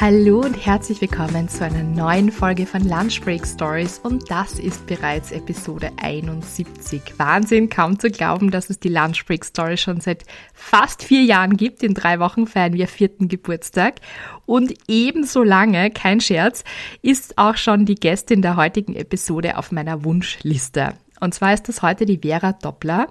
Hallo und herzlich willkommen zu einer neuen Folge von Lunch Break Stories und das ist bereits Episode 71. Wahnsinn, kaum zu glauben, dass es die Lunch Break Stories schon seit fast vier Jahren gibt. In drei Wochen feiern wir vierten Geburtstag und ebenso lange, kein Scherz, ist auch schon die Gästin der heutigen Episode auf meiner Wunschliste. Und zwar ist das heute die Vera Doppler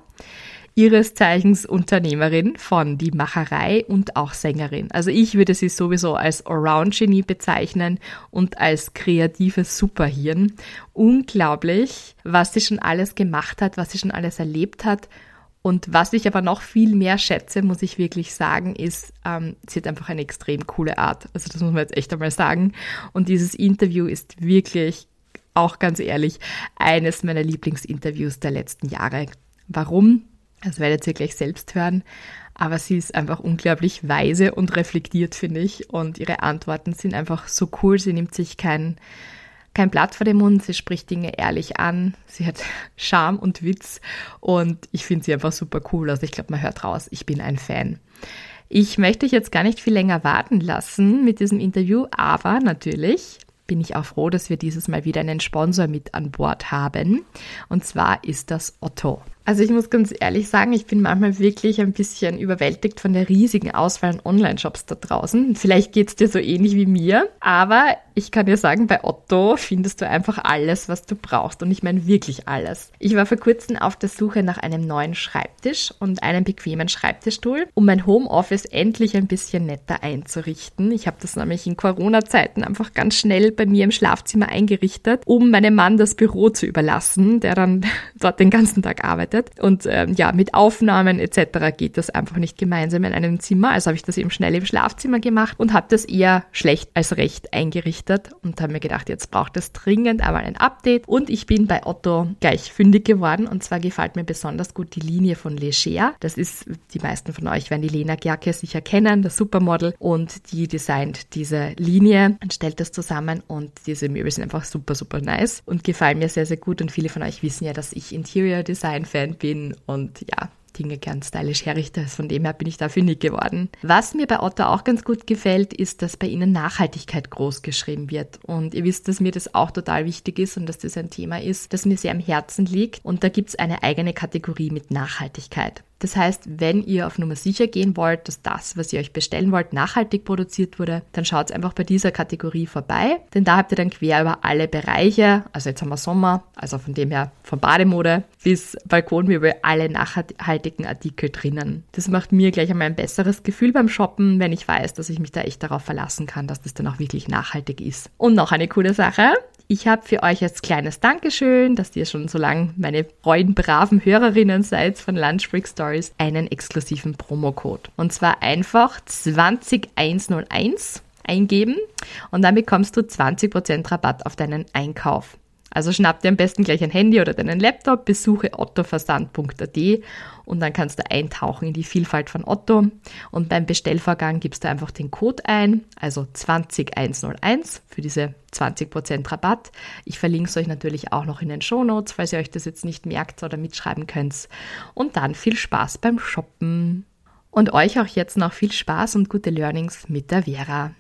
ihres Zeichens Unternehmerin von Die Macherei und auch Sängerin. Also ich würde sie sowieso als Allround-Genie bezeichnen und als kreatives Superhirn. Unglaublich, was sie schon alles gemacht hat, was sie schon alles erlebt hat. Und was ich aber noch viel mehr schätze, muss ich wirklich sagen, ist, ähm, sie hat einfach eine extrem coole Art. Also das muss man jetzt echt einmal sagen. Und dieses Interview ist wirklich, auch ganz ehrlich, eines meiner Lieblingsinterviews der letzten Jahre. Warum? Das werdet ihr gleich selbst hören. Aber sie ist einfach unglaublich weise und reflektiert, finde ich. Und ihre Antworten sind einfach so cool. Sie nimmt sich kein, kein Blatt vor den Mund. Sie spricht Dinge ehrlich an. Sie hat Charme und Witz. Und ich finde sie einfach super cool. Also ich glaube, man hört raus, ich bin ein Fan. Ich möchte euch jetzt gar nicht viel länger warten lassen mit diesem Interview, aber natürlich bin ich auch froh, dass wir dieses Mal wieder einen Sponsor mit an Bord haben. Und zwar ist das Otto. Also ich muss ganz ehrlich sagen, ich bin manchmal wirklich ein bisschen überwältigt von der riesigen Auswahl an Online-Shops da draußen. Vielleicht geht es dir so ähnlich wie mir, aber ich kann dir sagen, bei Otto findest du einfach alles, was du brauchst. Und ich meine wirklich alles. Ich war vor kurzem auf der Suche nach einem neuen Schreibtisch und einem bequemen Schreibtischstuhl, um mein Homeoffice endlich ein bisschen netter einzurichten. Ich habe das nämlich in Corona-Zeiten einfach ganz schnell bei mir im Schlafzimmer eingerichtet, um meinem Mann das Büro zu überlassen, der dann dort den ganzen Tag arbeitet gearbeitet. Und ähm, ja, mit Aufnahmen etc. geht das einfach nicht gemeinsam in einem Zimmer. Also habe ich das eben schnell im Schlafzimmer gemacht und habe das eher schlecht als recht eingerichtet und habe mir gedacht, jetzt braucht es dringend einmal ein Update. Und ich bin bei Otto gleich fündig geworden. Und zwar gefällt mir besonders gut die Linie von Leger. Das ist, die meisten von euch werden die Lena Gerke sicher kennen, das Supermodel. Und die designt diese Linie und stellt das zusammen. Und diese Möbel sind einfach super, super nice und gefallen mir sehr, sehr gut. Und viele von euch wissen ja, dass ich Interior Design Fan Fan bin und ja, Dinge gern stylisch herrichte. Von dem her bin ich da fündig geworden. Was mir bei Otto auch ganz gut gefällt, ist, dass bei ihnen Nachhaltigkeit groß geschrieben wird. Und ihr wisst, dass mir das auch total wichtig ist und dass das ein Thema ist, das mir sehr am Herzen liegt. Und da gibt es eine eigene Kategorie mit Nachhaltigkeit. Das heißt, wenn ihr auf Nummer sicher gehen wollt, dass das, was ihr euch bestellen wollt, nachhaltig produziert wurde, dann schaut einfach bei dieser Kategorie vorbei, denn da habt ihr dann quer über alle Bereiche, also jetzt haben wir Sommer, also von dem her von Bademode bis Balkonmöbel, alle nachhaltigen Artikel drinnen. Das macht mir gleich einmal ein besseres Gefühl beim Shoppen, wenn ich weiß, dass ich mich da echt darauf verlassen kann, dass das dann auch wirklich nachhaltig ist. Und noch eine coole Sache, ich habe für euch als kleines Dankeschön, dass ihr schon so lange meine treuen, braven Hörerinnen seid von Lunch Break Stories, einen exklusiven Promocode. Und zwar einfach 20101 eingeben und dann bekommst du 20% Rabatt auf deinen Einkauf. Also schnapp dir am besten gleich ein Handy oder deinen Laptop, besuche ottoversand.at und dann kannst du eintauchen in die Vielfalt von Otto. Und beim Bestellvorgang gibst du einfach den Code ein, also 20101 für diese 20% Rabatt. Ich verlinke es euch natürlich auch noch in den Show Notes, falls ihr euch das jetzt nicht merkt oder mitschreiben könnt. Und dann viel Spaß beim Shoppen. Und euch auch jetzt noch viel Spaß und gute Learnings mit der Vera.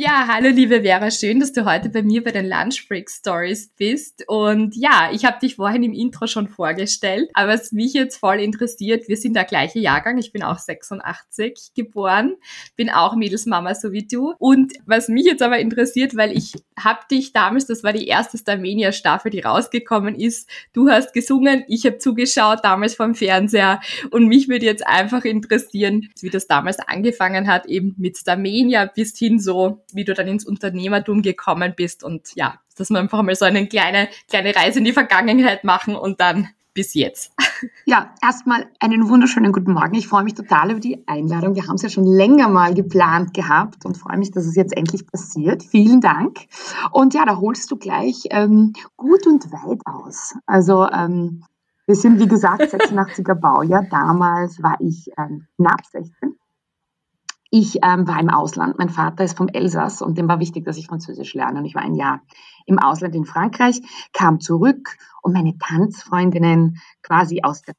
Ja, hallo liebe Vera, schön, dass du heute bei mir bei den Lunch Break Stories bist. Und ja, ich habe dich vorhin im Intro schon vorgestellt, aber was mich jetzt voll interessiert, wir sind der gleiche Jahrgang, ich bin auch 86 geboren, bin auch Mädelsmama so wie du. Und was mich jetzt aber interessiert, weil ich habe dich damals, das war die erste Starmania Staffel, die rausgekommen ist, du hast gesungen, ich habe zugeschaut damals vom Fernseher. Und mich würde jetzt einfach interessieren, wie das damals angefangen hat, eben mit Starmania bis hin so wie du dann ins Unternehmertum gekommen bist und ja, dass wir einfach mal so eine kleine, kleine Reise in die Vergangenheit machen und dann bis jetzt. Ja, erstmal einen wunderschönen guten Morgen. Ich freue mich total über die Einladung. Wir haben es ja schon länger mal geplant gehabt und freue mich, dass es jetzt endlich passiert. Vielen Dank. Und ja, da holst du gleich ähm, gut und weit aus. Also ähm, wir sind, wie gesagt, 86er Baujahr. Damals war ich ähm, knapp 16 ich ähm, war im Ausland. Mein Vater ist vom Elsass und dem war wichtig, dass ich Französisch lerne. Und ich war ein Jahr im Ausland in Frankreich, kam zurück und meine Tanzfreundinnen quasi aus der,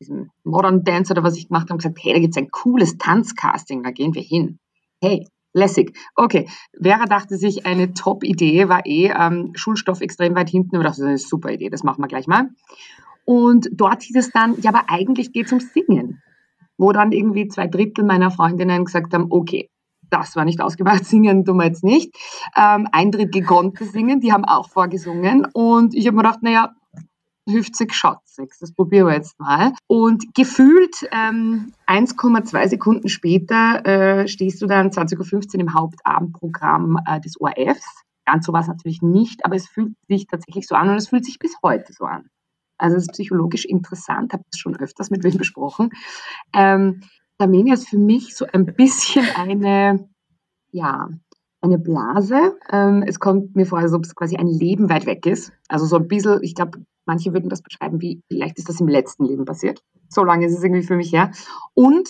diesem Modern Dance oder was ich gemacht habe, gesagt, hey, da gibt's ein cooles Tanzcasting, da gehen wir hin. Hey, lässig. Okay, Vera dachte sich, eine Top-Idee war eh ähm, Schulstoff extrem weit hinten. Und dachte, das ist eine super Idee, das machen wir gleich mal. Und dort hieß es dann, ja, aber eigentlich geht's ums Singen wo dann irgendwie zwei Drittel meiner Freundinnen gesagt haben, okay, das war nicht ausgemacht, singen tun wir jetzt nicht. Ähm, ein Drittel konnte singen, die haben auch vorgesungen und ich habe mir gedacht, naja, schaut sich, das probieren wir jetzt mal. Und gefühlt ähm, 1,2 Sekunden später äh, stehst du dann 20.15 Uhr im Hauptabendprogramm äh, des ORFs. Ganz so war es natürlich nicht, aber es fühlt sich tatsächlich so an und es fühlt sich bis heute so an. Also es ist psychologisch interessant, habe das schon öfters mit wem besprochen. Ähm, Armenia ist für mich so ein bisschen eine, ja, eine Blase. Ähm, es kommt mir vor, als ob es quasi ein Leben weit weg ist. Also so ein bisschen, ich glaube, manche würden das beschreiben wie, vielleicht ist das im letzten Leben passiert. So lange ist es irgendwie für mich her. Und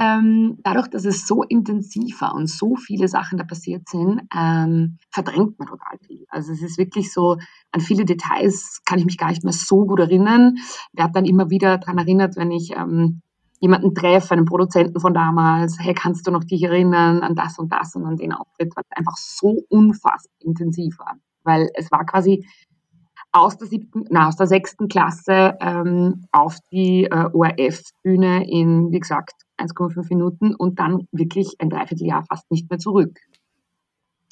ähm, dadurch, dass es so intensiv war und so viele Sachen da passiert sind, ähm, verdrängt man total viel. Also es ist wirklich so, an viele Details kann ich mich gar nicht mehr so gut erinnern. Werde dann immer wieder daran erinnert, wenn ich ähm, jemanden treffe, einen Produzenten von damals, hey, kannst du noch dich erinnern an das und das und an den Auftritt, weil es einfach so unfassbar intensiv war. Weil es war quasi aus der siebten, na, aus der sechsten Klasse ähm, auf die äh, ORF-Bühne in, wie gesagt, 1,5 Minuten und dann wirklich ein Dreivierteljahr fast nicht mehr zurück.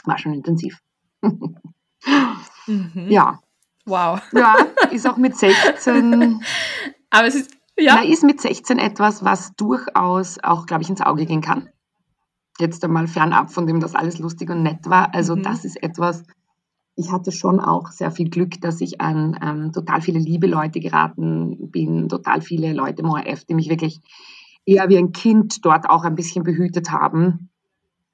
War schon intensiv. mhm. Ja. Wow. Ja, ist auch mit 16. Aber es ist, ja. Na, ist mit 16 etwas, was durchaus auch, glaube ich, ins Auge gehen kann. Jetzt einmal fernab von dem, dass alles lustig und nett war. Also, mhm. das ist etwas, ich hatte schon auch sehr viel Glück, dass ich an ähm, total viele liebe Leute geraten bin, total viele Leute im ORF, die mich wirklich eher wie ein Kind dort auch ein bisschen behütet haben,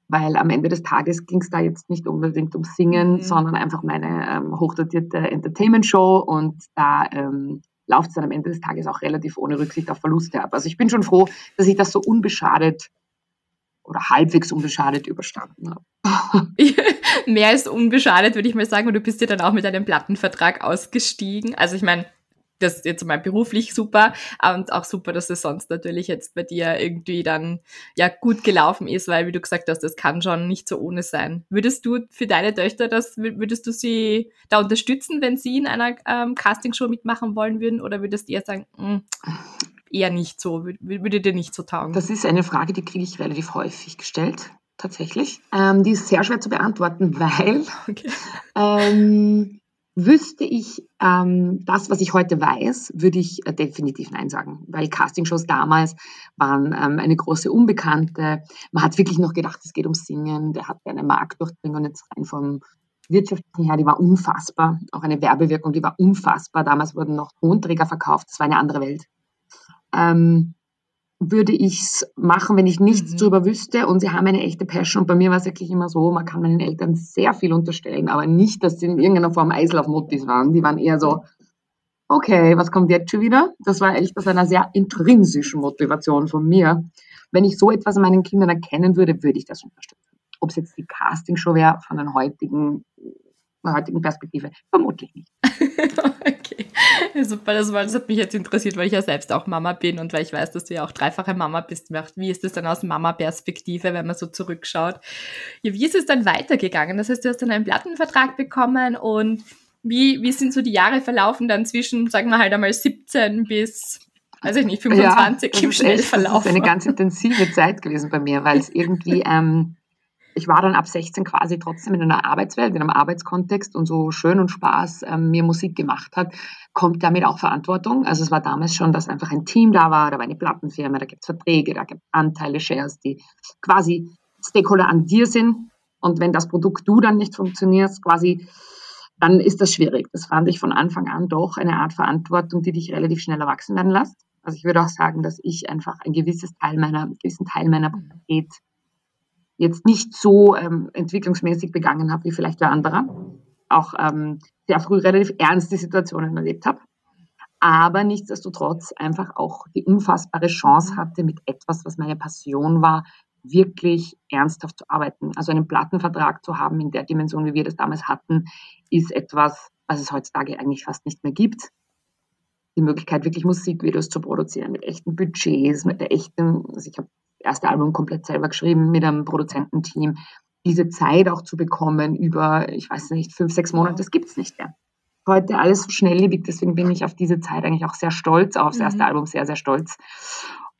weil am Ende des Tages ging es da jetzt nicht unbedingt um Singen, mhm. sondern einfach meine ähm, hochdotierte Entertainment-Show und da ähm, läuft es dann am Ende des Tages auch relativ ohne Rücksicht auf Verluste ab. Also ich bin schon froh, dass ich das so unbeschadet oder halbwegs unbeschadet überstanden habe. Mehr als unbeschadet, würde ich mal sagen. Und du bist ja dann auch mit einem Plattenvertrag ausgestiegen. Also ich meine, das ist jetzt mal beruflich super und auch super, dass es sonst natürlich jetzt bei dir irgendwie dann ja gut gelaufen ist, weil wie du gesagt hast, das kann schon nicht so ohne sein. Würdest du für deine Töchter das, würdest du sie da unterstützen, wenn sie in einer ähm, Castingshow mitmachen wollen würden oder würdest du eher sagen, mh, hm, eher nicht so, würde dir nicht so taugen? Das ist eine Frage, die kriege ich relativ häufig gestellt, tatsächlich. Ähm, die ist sehr schwer zu beantworten, weil okay. ähm, wüsste ich ähm, das, was ich heute weiß, würde ich äh, definitiv Nein sagen, weil Castingshows damals waren ähm, eine große Unbekannte. Man hat wirklich noch gedacht, es geht um Singen. Der hat eine Marktdurchdringung jetzt rein vom wirtschaftlichen her, die war unfassbar. Auch eine Werbewirkung, die war unfassbar. Damals wurden noch Tonträger verkauft. Das war eine andere Welt ähm, würde ich es machen, wenn ich nichts mhm. darüber wüsste und sie haben eine echte Passion. Und bei mir war es wirklich immer so, man kann meinen Eltern sehr viel unterstellen, aber nicht, dass sie in irgendeiner Form Eislaufmuttis waren. Die waren eher so, okay, was kommt jetzt schon wieder? Das war echt aus einer sehr intrinsischen Motivation von mir. Wenn ich so etwas an meinen Kindern erkennen würde, würde ich das unterstützen. Ob es jetzt die Castingshow wäre von einer heutigen, heutigen Perspektive, vermutlich nicht. okay. Super, das, war, das hat mich jetzt interessiert, weil ich ja selbst auch Mama bin und weil ich weiß, dass du ja auch dreifache Mama bist. Wie ist es dann aus Mama-Perspektive, wenn man so zurückschaut? Ja, wie ist es dann weitergegangen? Das heißt, du hast dann einen Plattenvertrag bekommen und wie, wie sind so die Jahre verlaufen dann zwischen, sagen wir halt einmal 17 bis, weiß ich nicht, 25 ja, im Schnellverlauf? Das ist eine ganz intensive Zeit gewesen bei mir, weil es irgendwie... Ähm, ich war dann ab 16 quasi trotzdem in einer Arbeitswelt, in einem Arbeitskontext und so schön und Spaß ähm, mir Musik gemacht hat, kommt damit auch Verantwortung. Also es war damals schon, dass einfach ein Team da war, da war eine Plattenfirma, da gibt es Verträge, da gibt es Anteile, Shares, die quasi Stakeholder an dir sind. Und wenn das Produkt du dann nicht funktionierst, quasi, dann ist das schwierig. Das fand ich von Anfang an doch eine Art Verantwortung, die dich relativ schnell erwachsen werden lässt. Also ich würde auch sagen, dass ich einfach ein gewisses Teil meiner, einen gewissen Teil meiner Pubertät jetzt nicht so ähm, entwicklungsmäßig begangen habe wie vielleicht der andere. Auch ähm, sehr früh relativ ernste Situationen erlebt habe. Aber nichtsdestotrotz einfach auch die unfassbare Chance hatte, mit etwas, was meine Passion war, wirklich ernsthaft zu arbeiten. Also einen Plattenvertrag zu haben in der Dimension, wie wir das damals hatten, ist etwas, was es heutzutage eigentlich fast nicht mehr gibt. Die Möglichkeit, wirklich Musikvideos zu produzieren mit echten Budgets, mit der echten, also ich habe erste Album komplett selber geschrieben mit einem Produzententeam. Diese Zeit auch zu bekommen über, ich weiß nicht, fünf, sechs Monate, das gibt es nicht mehr. Heute alles so schnelllebig, deswegen bin ich auf diese Zeit eigentlich auch sehr stolz, aufs mhm. erste Album sehr, sehr stolz.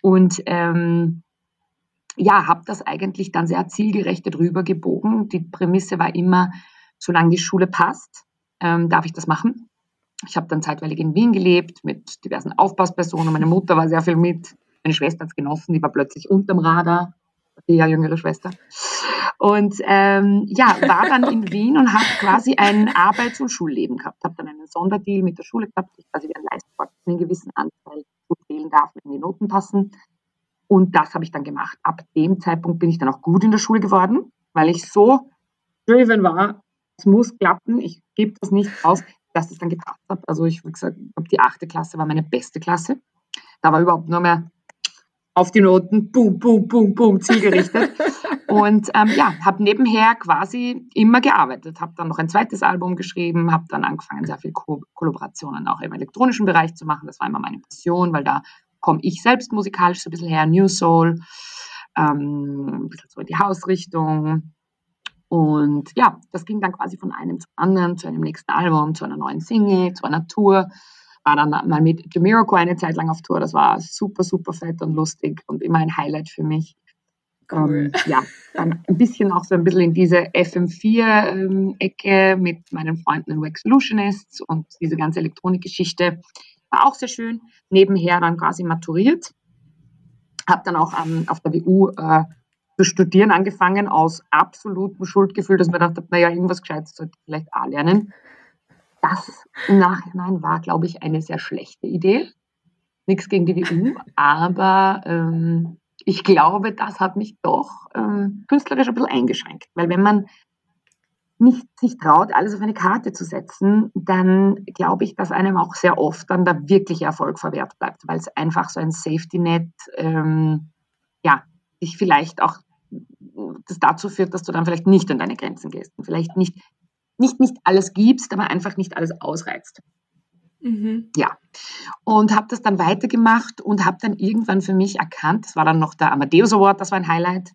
Und ähm, ja, habe das eigentlich dann sehr zielgerichtet rübergebogen. Die Prämisse war immer, solange die Schule passt, ähm, darf ich das machen. Ich habe dann zeitweilig in Wien gelebt mit diversen Aufpasspersonen. Meine Mutter war sehr viel mit. Meine Schwester hat es genossen, die war plötzlich unterm Radar, die ja jüngere Schwester. Und ähm, ja, war dann in Wien und habe quasi ein Arbeits- und Schulleben gehabt. Habe dann einen Sonderdeal mit der Schule gehabt, ich quasi einen Leistungssport einen gewissen Anteil wählen darf, wenn die Noten passen. Und das habe ich dann gemacht. Ab dem Zeitpunkt bin ich dann auch gut in der Schule geworden, weil ich so driven war, es muss klappen, ich gebe das nicht auf, dass es dann gepasst hat. Also ich, wie gesagt, die achte Klasse war meine beste Klasse. Da war überhaupt nur mehr auf die Noten, boom, boom, boom, boom, zielgerichtet. und ähm, ja, habe nebenher quasi immer gearbeitet. Habe dann noch ein zweites Album geschrieben, habe dann angefangen, sehr viel Ko Kollaborationen auch im elektronischen Bereich zu machen. Das war immer meine Passion, weil da komme ich selbst musikalisch so ein bisschen her, New Soul, ähm, ein bisschen so in die Hausrichtung. Und ja, das ging dann quasi von einem zum anderen, zu einem nächsten Album, zu einer neuen Single, zu einer Tour war dann mal mit Jamiroquai eine Zeit lang auf Tour. Das war super, super fett und lustig und immer ein Highlight für mich. Cool. Ähm, ja, dann ein bisschen auch so ein bisschen in diese FM4-Ecke ähm, mit meinen Freunden in Wax Solutionists und diese ganze Elektronikgeschichte war auch sehr schön. Nebenher dann quasi maturiert. Habe dann auch ähm, auf der WU äh, zu studieren angefangen aus absolutem Schuldgefühl, dass man dachte, naja, irgendwas Gescheites sollte ich vielleicht auch lernen das im Nachhinein war, glaube ich, eine sehr schlechte Idee. Nichts gegen die WU, aber ähm, ich glaube, das hat mich doch ähm, künstlerisch ein bisschen eingeschränkt. Weil wenn man nicht sich traut, alles auf eine Karte zu setzen, dann glaube ich, dass einem auch sehr oft dann der wirkliche Erfolg verwehrt bleibt, weil es einfach so ein Safety-Net, ähm, ja, dich vielleicht auch das dazu führt, dass du dann vielleicht nicht an deine Grenzen gehst und vielleicht nicht nicht nicht alles gibst, aber einfach nicht alles ausreizt. Mhm. Ja, und habe das dann weitergemacht und habe dann irgendwann für mich erkannt, das war dann noch der Amadeus Award, das war ein Highlight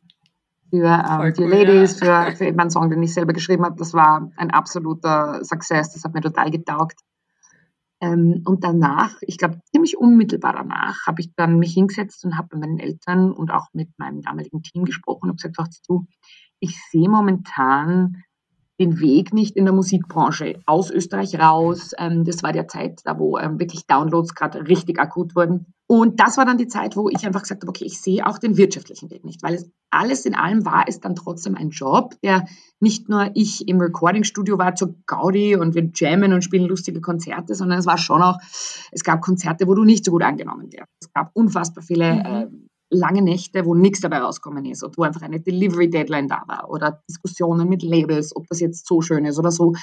für ähm, die cool, Ladies, ja. für, für eben einen Song, den ich selber geschrieben habe. Das war ein absoluter Success, das hat mir total getaugt. Ähm, und danach, ich glaube ziemlich unmittelbar danach, habe ich dann mich hingesetzt und habe mit meinen Eltern und auch mit meinem damaligen Team gesprochen und gesagt, du, ich sehe momentan den Weg nicht in der Musikbranche aus Österreich raus. Ähm, das war der Zeit, da wo ähm, wirklich Downloads gerade richtig akut wurden. Und das war dann die Zeit, wo ich einfach gesagt habe, okay, ich sehe auch den wirtschaftlichen Weg nicht, weil es alles in allem war es dann trotzdem ein Job, der nicht nur ich im Recordingstudio war zur Gaudi und wir jammen und spielen lustige Konzerte, sondern es war schon auch, es gab Konzerte, wo du nicht so gut angenommen wirst. Es gab unfassbar viele mhm. Lange Nächte, wo nichts dabei rauskommen ist und wo einfach eine Delivery-Deadline da war oder Diskussionen mit Labels, ob das jetzt so schön ist oder so.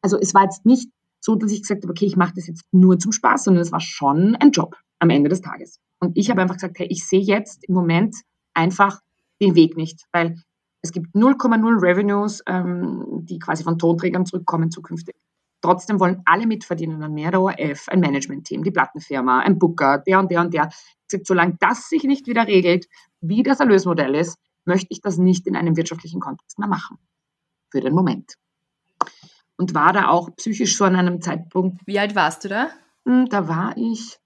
Also es war jetzt nicht so, dass ich gesagt habe, okay, ich mache das jetzt nur zum Spaß, sondern es war schon ein Job am Ende des Tages. Und ich habe einfach gesagt, hey, ich sehe jetzt im Moment einfach den Weg nicht, weil es gibt 0,0 Revenues, ähm, die quasi von Tonträgern zurückkommen zukünftig. Trotzdem wollen alle mitverdienen an mehr, der ORF, ein Management-Team, die Plattenfirma, ein Booker, der und der und der. Solange das sich nicht wieder regelt, wie das Erlösmodell ist, möchte ich das nicht in einem wirtschaftlichen Kontext mehr machen. Für den Moment. Und war da auch psychisch so an einem Zeitpunkt. Wie alt warst du da? Hm, da war ich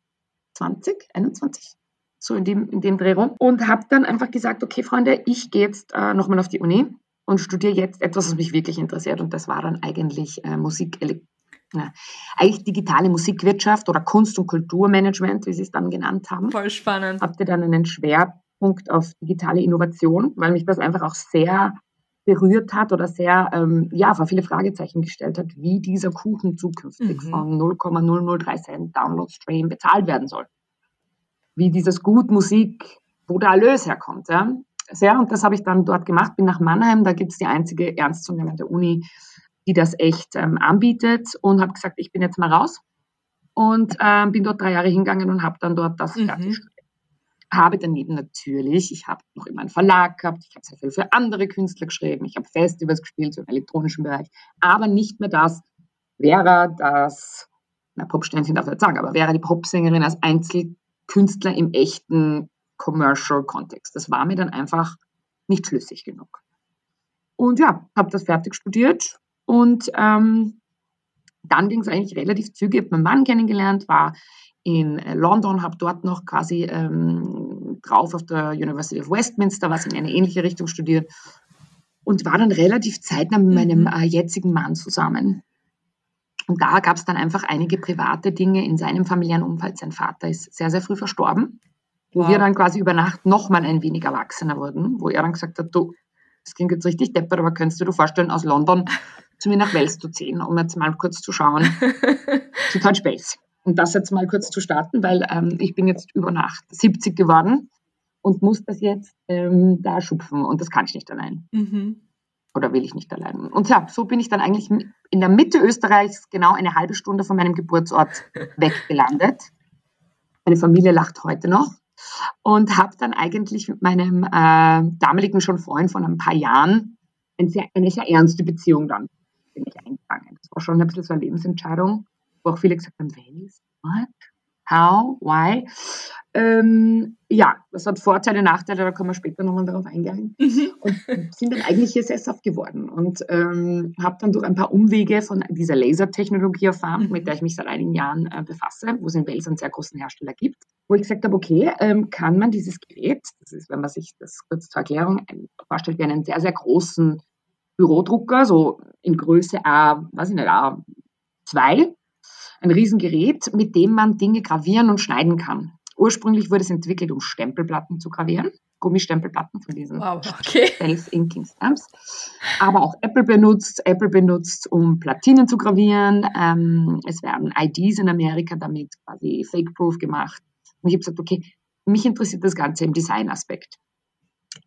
20, 21, so in dem, in dem Dreh rum. Und habe dann einfach gesagt, okay, Freunde, ich gehe jetzt äh, nochmal auf die Uni und studiere jetzt etwas, was mich wirklich interessiert. Und das war dann eigentlich äh, Musik, ja, eigentlich digitale Musikwirtschaft oder Kunst- und Kulturmanagement, wie sie es dann genannt haben. Voll spannend. Habt ihr dann einen Schwerpunkt auf digitale Innovation, weil mich das einfach auch sehr berührt hat oder sehr, ähm, ja, vor viele Fragezeichen gestellt hat, wie dieser Kuchen zukünftig mhm. von 0,003 Cent Download-Stream bezahlt werden soll. Wie dieses Gut Musik, wo der Erlös herkommt. Ja? Sehr, und das habe ich dann dort gemacht, bin nach Mannheim, da gibt es die einzige ernstzunehmende Uni, die das echt ähm, anbietet und habe gesagt, ich bin jetzt mal raus und ähm, bin dort drei Jahre hingegangen und habe dann dort das mhm. fertig studiert. Habe daneben natürlich, ich habe noch immer einen Verlag gehabt, ich habe sehr viel für andere Künstler geschrieben, ich habe Festivals gespielt so im elektronischen Bereich, aber nicht mehr das, wäre das, na Popsternchen darf ich nicht sagen, aber wäre die Popsängerin als Einzelkünstler im echten Commercial-Kontext. Das war mir dann einfach nicht schlüssig genug. Und ja, habe das fertig studiert, und ähm, dann ging es eigentlich relativ zügig. Ich habe meinen Mann kennengelernt, war in London, habe dort noch quasi ähm, drauf auf der University of Westminster, was in eine ähnliche Richtung studiert und war dann relativ zeitnah mit meinem mhm. äh, jetzigen Mann zusammen. Und da gab es dann einfach einige private Dinge in seinem familiären Umfeld. Sein Vater ist sehr, sehr früh verstorben, wo wow. wir dann quasi über Nacht nochmal ein wenig erwachsener wurden, wo er dann gesagt hat, du, das klingt jetzt richtig deppert, aber könntest du dir vorstellen, aus London zu mir nach Wels zu ziehen, um jetzt mal kurz zu schauen, zu Touch Base. Und das jetzt mal kurz zu starten, weil ähm, ich bin jetzt über Nacht 70 geworden und muss das jetzt ähm, da schupfen und das kann ich nicht allein. Mhm. Oder will ich nicht allein. Und ja, so bin ich dann eigentlich in der Mitte Österreichs genau eine halbe Stunde von meinem Geburtsort weggelandet. Meine Familie lacht heute noch und habe dann eigentlich mit meinem äh, damaligen schon Freund von ein paar Jahren eine sehr, eine sehr ernste Beziehung dann bin ich eingegangen. Das war schon ein bisschen so eine Lebensentscheidung, wo auch viele gesagt haben, Wales, what? How? Why? Ähm, ja, das hat Vorteile, Nachteile, da können wir später nochmal darauf eingehen. Mhm. Und sind dann eigentlich hier sesshaft geworden und ähm, habe dann durch ein paar Umwege von dieser Lasertechnologie erfahren, mhm. mit der ich mich seit einigen Jahren äh, befasse, wo es in Wales einen sehr großen Hersteller gibt, wo ich gesagt habe, okay, ähm, kann man dieses Gerät, das ist, wenn man sich das kurz zur Erklärung vorstellt, wie einen sehr, sehr großen Bürodrucker, so in Größe A, weiß ich nicht, A2. Ein Riesengerät, mit dem man Dinge gravieren und schneiden kann. Ursprünglich wurde es entwickelt, um Stempelplatten zu gravieren. Gummistempelplatten von diesen wow, okay. Self-Inking Stamps. Aber auch Apple benutzt, Apple benutzt, um Platinen zu gravieren. Ähm, es werden IDs in Amerika damit quasi fake-proof gemacht. Und ich habe gesagt, okay, mich interessiert das Ganze im Design-Aspekt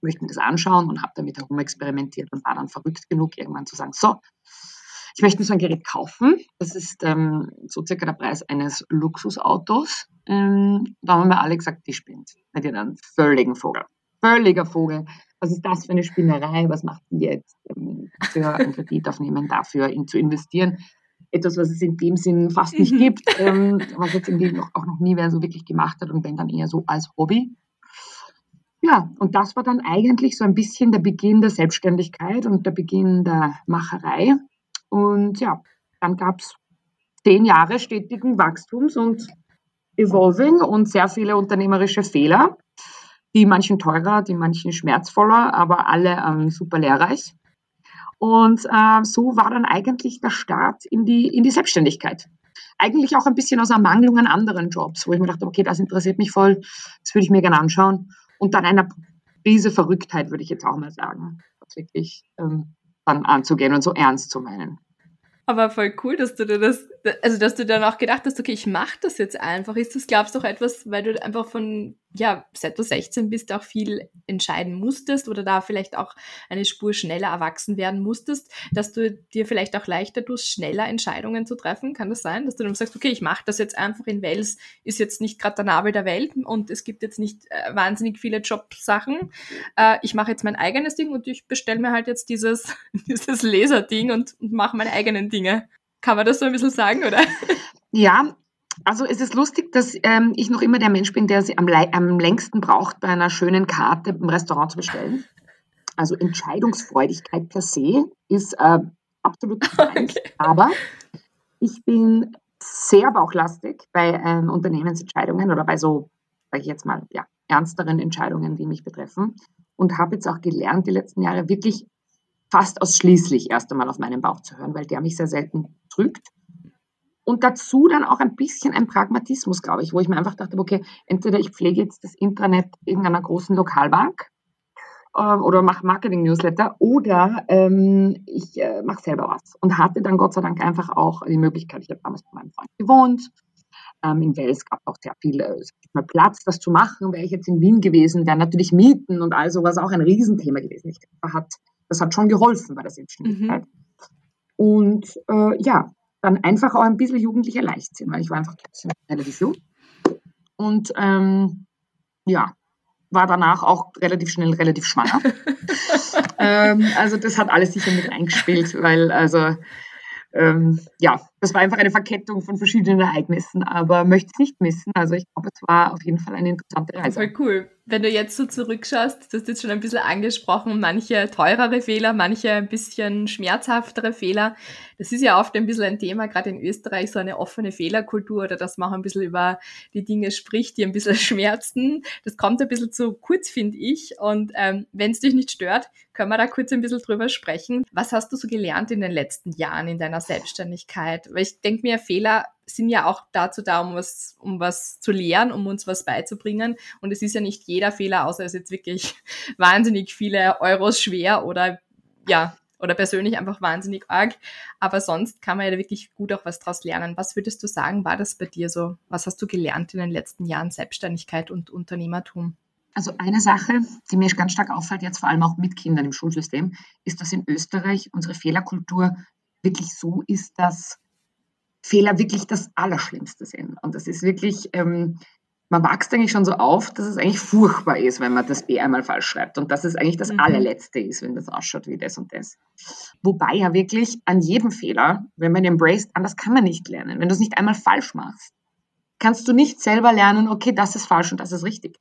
möchte mir das anschauen und habe damit herumexperimentiert und war dann verrückt genug, irgendwann zu sagen, so, ich möchte mir so ein Gerät kaufen. Das ist ähm, so circa der Preis eines Luxusautos. Ähm, da haben wir alle gesagt, die spinnt. Seid ihr dann völligen Vogel. Völliger Vogel. Was ist das für eine Spinnerei? Was macht ihr jetzt ähm, für einen Kredit aufnehmen, dafür ihn zu investieren? Etwas, was es in dem Sinn fast nicht mhm. gibt, ähm, was jetzt irgendwie noch, auch noch nie wer so wirklich gemacht hat und wenn dann eher so als Hobby. Ja, und das war dann eigentlich so ein bisschen der Beginn der Selbstständigkeit und der Beginn der Macherei. Und ja, dann gab es zehn Jahre stetigen Wachstums und Evolving und sehr viele unternehmerische Fehler, die manchen teurer, die manchen schmerzvoller, aber alle ähm, super lehrreich. Und äh, so war dann eigentlich der Start in die, in die Selbstständigkeit. Eigentlich auch ein bisschen aus Ermangelung an anderen Jobs, wo ich mir dachte, okay, das interessiert mich voll, das würde ich mir gerne anschauen und dann einer Prise Verrücktheit, würde ich jetzt auch mal sagen, das wirklich ähm, dann anzugehen und so ernst zu meinen. Aber voll cool, dass du dir das, also dass du dann auch gedacht hast, okay, ich mache das jetzt einfach. Ist das, glaubst du, auch etwas, weil du einfach von, ja, seit du 16 bist, auch viel entscheiden musstest oder da vielleicht auch eine Spur schneller erwachsen werden musstest, dass du dir vielleicht auch leichter tust, schneller Entscheidungen zu treffen? Kann das sein, dass du dann sagst, okay, ich mache das jetzt einfach in Wales, ist jetzt nicht gerade der Nabel der Welt und es gibt jetzt nicht äh, wahnsinnig viele Jobsachen. Äh, ich mache jetzt mein eigenes Ding und ich bestelle mir halt jetzt dieses, dieses Laserding und, und mache meine eigenen Dinge. Kann man das so ein bisschen sagen, oder? Ja, also es ist lustig, dass ähm, ich noch immer der Mensch bin, der sie am, am längsten braucht, bei einer schönen Karte im Restaurant zu bestellen. Also Entscheidungsfreudigkeit per se ist äh, absolut okay. Aber ich bin sehr bauchlastig bei äh, Unternehmensentscheidungen oder bei so, sage ich jetzt mal, ja, ernsteren Entscheidungen, die mich betreffen. Und habe jetzt auch gelernt, die letzten Jahre wirklich fast ausschließlich erst einmal auf meinen Bauch zu hören, weil der mich sehr selten trügt. Und dazu dann auch ein bisschen ein Pragmatismus, glaube ich, wo ich mir einfach dachte, okay, entweder ich pflege jetzt das Intranet irgendeiner großen Lokalbank ähm, oder mache Marketing-Newsletter oder ähm, ich äh, mache selber was. Und hatte dann Gott sei Dank einfach auch die Möglichkeit, ich habe damals bei meinem Freund gewohnt, ähm, in Wels gab auch sehr viel äh, Platz, das zu machen. Wäre ich jetzt in Wien gewesen, wären natürlich Mieten und all sowas auch ein Riesenthema gewesen. Ich denke, hat, das hat schon geholfen bei der Selbstständigkeit. Mhm. Und äh, ja, dann einfach auch ein bisschen jugendlicher Leichtsinn, weil ich war einfach relativ jung. Und ähm, ja, war danach auch relativ schnell relativ schwanger. ähm, also das hat alles sicher mit eingespielt, weil also ähm, ja, das war einfach eine Verkettung von verschiedenen Ereignissen, aber möchte es nicht missen. Also ich glaube, es war auf jeden Fall eine interessante Reise. Voll cool. Wenn du jetzt so zurückschaust, du hast jetzt schon ein bisschen angesprochen, manche teurere Fehler, manche ein bisschen schmerzhaftere Fehler. Das ist ja oft ein bisschen ein Thema, gerade in Österreich, so eine offene Fehlerkultur oder dass man auch ein bisschen über die Dinge spricht, die ein bisschen schmerzen. Das kommt ein bisschen zu kurz, finde ich. Und ähm, wenn es dich nicht stört, können wir da kurz ein bisschen drüber sprechen. Was hast du so gelernt in den letzten Jahren in deiner Selbstständigkeit? Weil ich denke mir, Fehler sind ja auch dazu da, um was, um was zu lernen, um uns was beizubringen. Und es ist ja nicht jeder Fehler, außer es ist jetzt wirklich wahnsinnig viele Euros schwer oder ja, oder persönlich einfach wahnsinnig arg. Aber sonst kann man ja wirklich gut auch was daraus lernen. Was würdest du sagen, war das bei dir so? Was hast du gelernt in den letzten Jahren Selbstständigkeit und Unternehmertum? Also eine Sache, die mir ganz stark auffällt, jetzt vor allem auch mit Kindern im Schulsystem, ist, dass in Österreich unsere Fehlerkultur wirklich so ist, dass Fehler wirklich das Allerschlimmste sind. Und das ist wirklich, ähm, man wächst eigentlich schon so auf, dass es eigentlich furchtbar ist, wenn man das B einmal falsch schreibt. Und dass es eigentlich das mhm. allerletzte ist, wenn das ausschaut wie das und das. Wobei ja wirklich an jedem Fehler, wenn man embraced, anders kann man nicht lernen. Wenn du es nicht einmal falsch machst, kannst du nicht selber lernen, okay, das ist falsch und das ist richtig.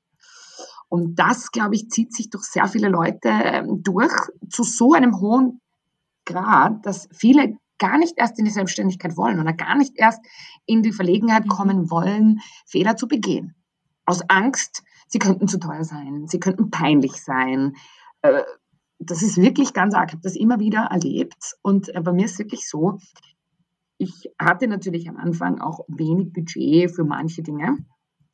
Und das, glaube ich, zieht sich durch sehr viele Leute ähm, durch zu so einem hohen Grad, dass viele gar nicht erst in die Selbstständigkeit wollen oder gar nicht erst in die Verlegenheit mhm. kommen wollen, Fehler zu begehen. Aus Angst, sie könnten zu teuer sein, sie könnten peinlich sein. Äh, das ist wirklich ganz arg. Ich habe das immer wieder erlebt. Und äh, bei mir ist es wirklich so, ich hatte natürlich am Anfang auch wenig Budget für manche Dinge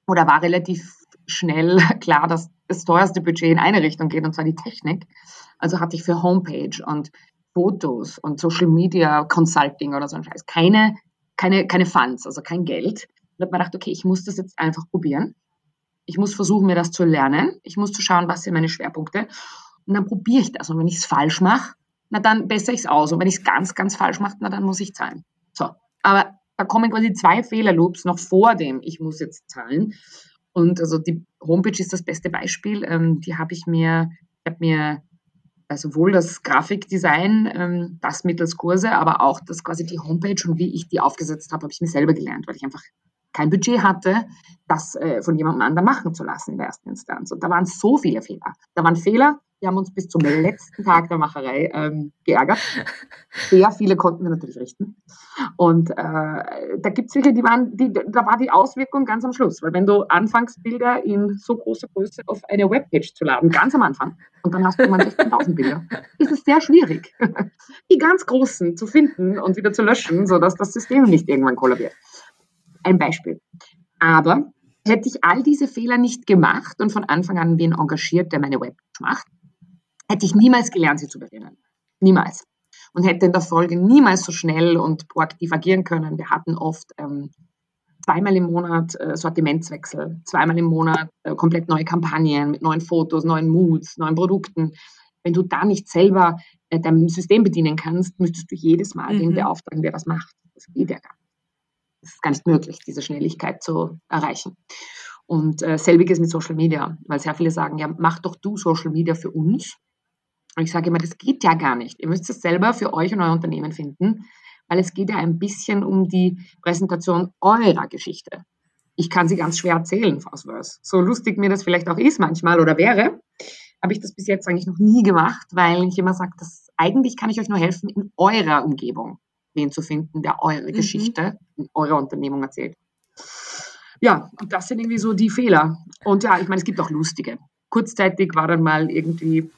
oder war relativ schnell klar, dass das teuerste Budget in eine Richtung geht, und zwar die Technik. Also hatte ich für Homepage und Fotos und Social Media Consulting oder so ein Scheiß. Keine, keine, keine Funds, also kein Geld. Und habe mir gedacht, okay, ich muss das jetzt einfach probieren. Ich muss versuchen, mir das zu lernen. Ich muss zu schauen, was sind meine Schwerpunkte. Und dann probiere ich das. Und wenn ich es falsch mache, na dann bessere ich es aus. Und wenn ich es ganz, ganz falsch mache, na dann muss ich zahlen. So. Aber da kommen quasi zwei Fehlerloops noch vor dem, ich muss jetzt zahlen. Und also die Homepage ist das beste Beispiel. Ähm, die habe ich mir, ich habe mir sowohl das Grafikdesign, ähm, das mittels Kurse, aber auch das quasi die Homepage und wie ich die aufgesetzt habe, habe ich mir selber gelernt, weil ich einfach kein Budget hatte, das äh, von jemandem anderen machen zu lassen in der ersten Instanz. Und da waren so viele Fehler. Da waren Fehler, die haben uns bis zum letzten Tag der Macherei ähm, geärgert. Sehr viele konnten wir natürlich richten. Und äh, da gibt es welche, die waren, die, da war die Auswirkung ganz am Schluss. Weil wenn du anfängst, Bilder in so großer Größe auf eine Webpage zu laden, ganz am Anfang, und dann hast du mal 16.000 Bilder, ist es sehr schwierig, die ganz großen zu finden und wieder zu löschen, sodass das System nicht irgendwann kollabiert. Ein Beispiel. Aber hätte ich all diese Fehler nicht gemacht und von Anfang an wen engagiert, der meine Webpage macht, hätte ich niemals gelernt, sie zu bedienen. Niemals. Und hätte in der Folge niemals so schnell und proaktiv agieren können. Wir hatten oft ähm, zweimal im Monat äh, Sortimentswechsel, zweimal im Monat äh, komplett neue Kampagnen mit neuen Fotos, neuen Moods, neuen Produkten. Wenn du da nicht selber äh, dein System bedienen kannst, müsstest du jedes Mal mhm. den beauftragen, der das macht. Das geht ja gar nicht. Es ist gar nicht möglich, diese Schnelligkeit zu erreichen. Und äh, selbiges mit Social Media, weil sehr viele sagen, ja, mach doch du Social Media für uns. Und ich sage immer, das geht ja gar nicht. Ihr müsst es selber für euch und euer Unternehmen finden. weil es geht ja ein bisschen um die Präsentation eurer Geschichte. Ich kann sie ganz schwer erzählen, Faustverse. So lustig mir das vielleicht auch ist manchmal oder wäre, habe ich das bis jetzt eigentlich noch nie gemacht, weil ich immer sage, dass eigentlich kann ich euch nur helfen, in eurer Umgebung wen zu finden, der eure mhm. Geschichte in eurer Unternehmung erzählt. Ja, und das sind irgendwie so die Fehler. Und ja, ich meine, es gibt auch lustige. Kurzzeitig war dann mal irgendwie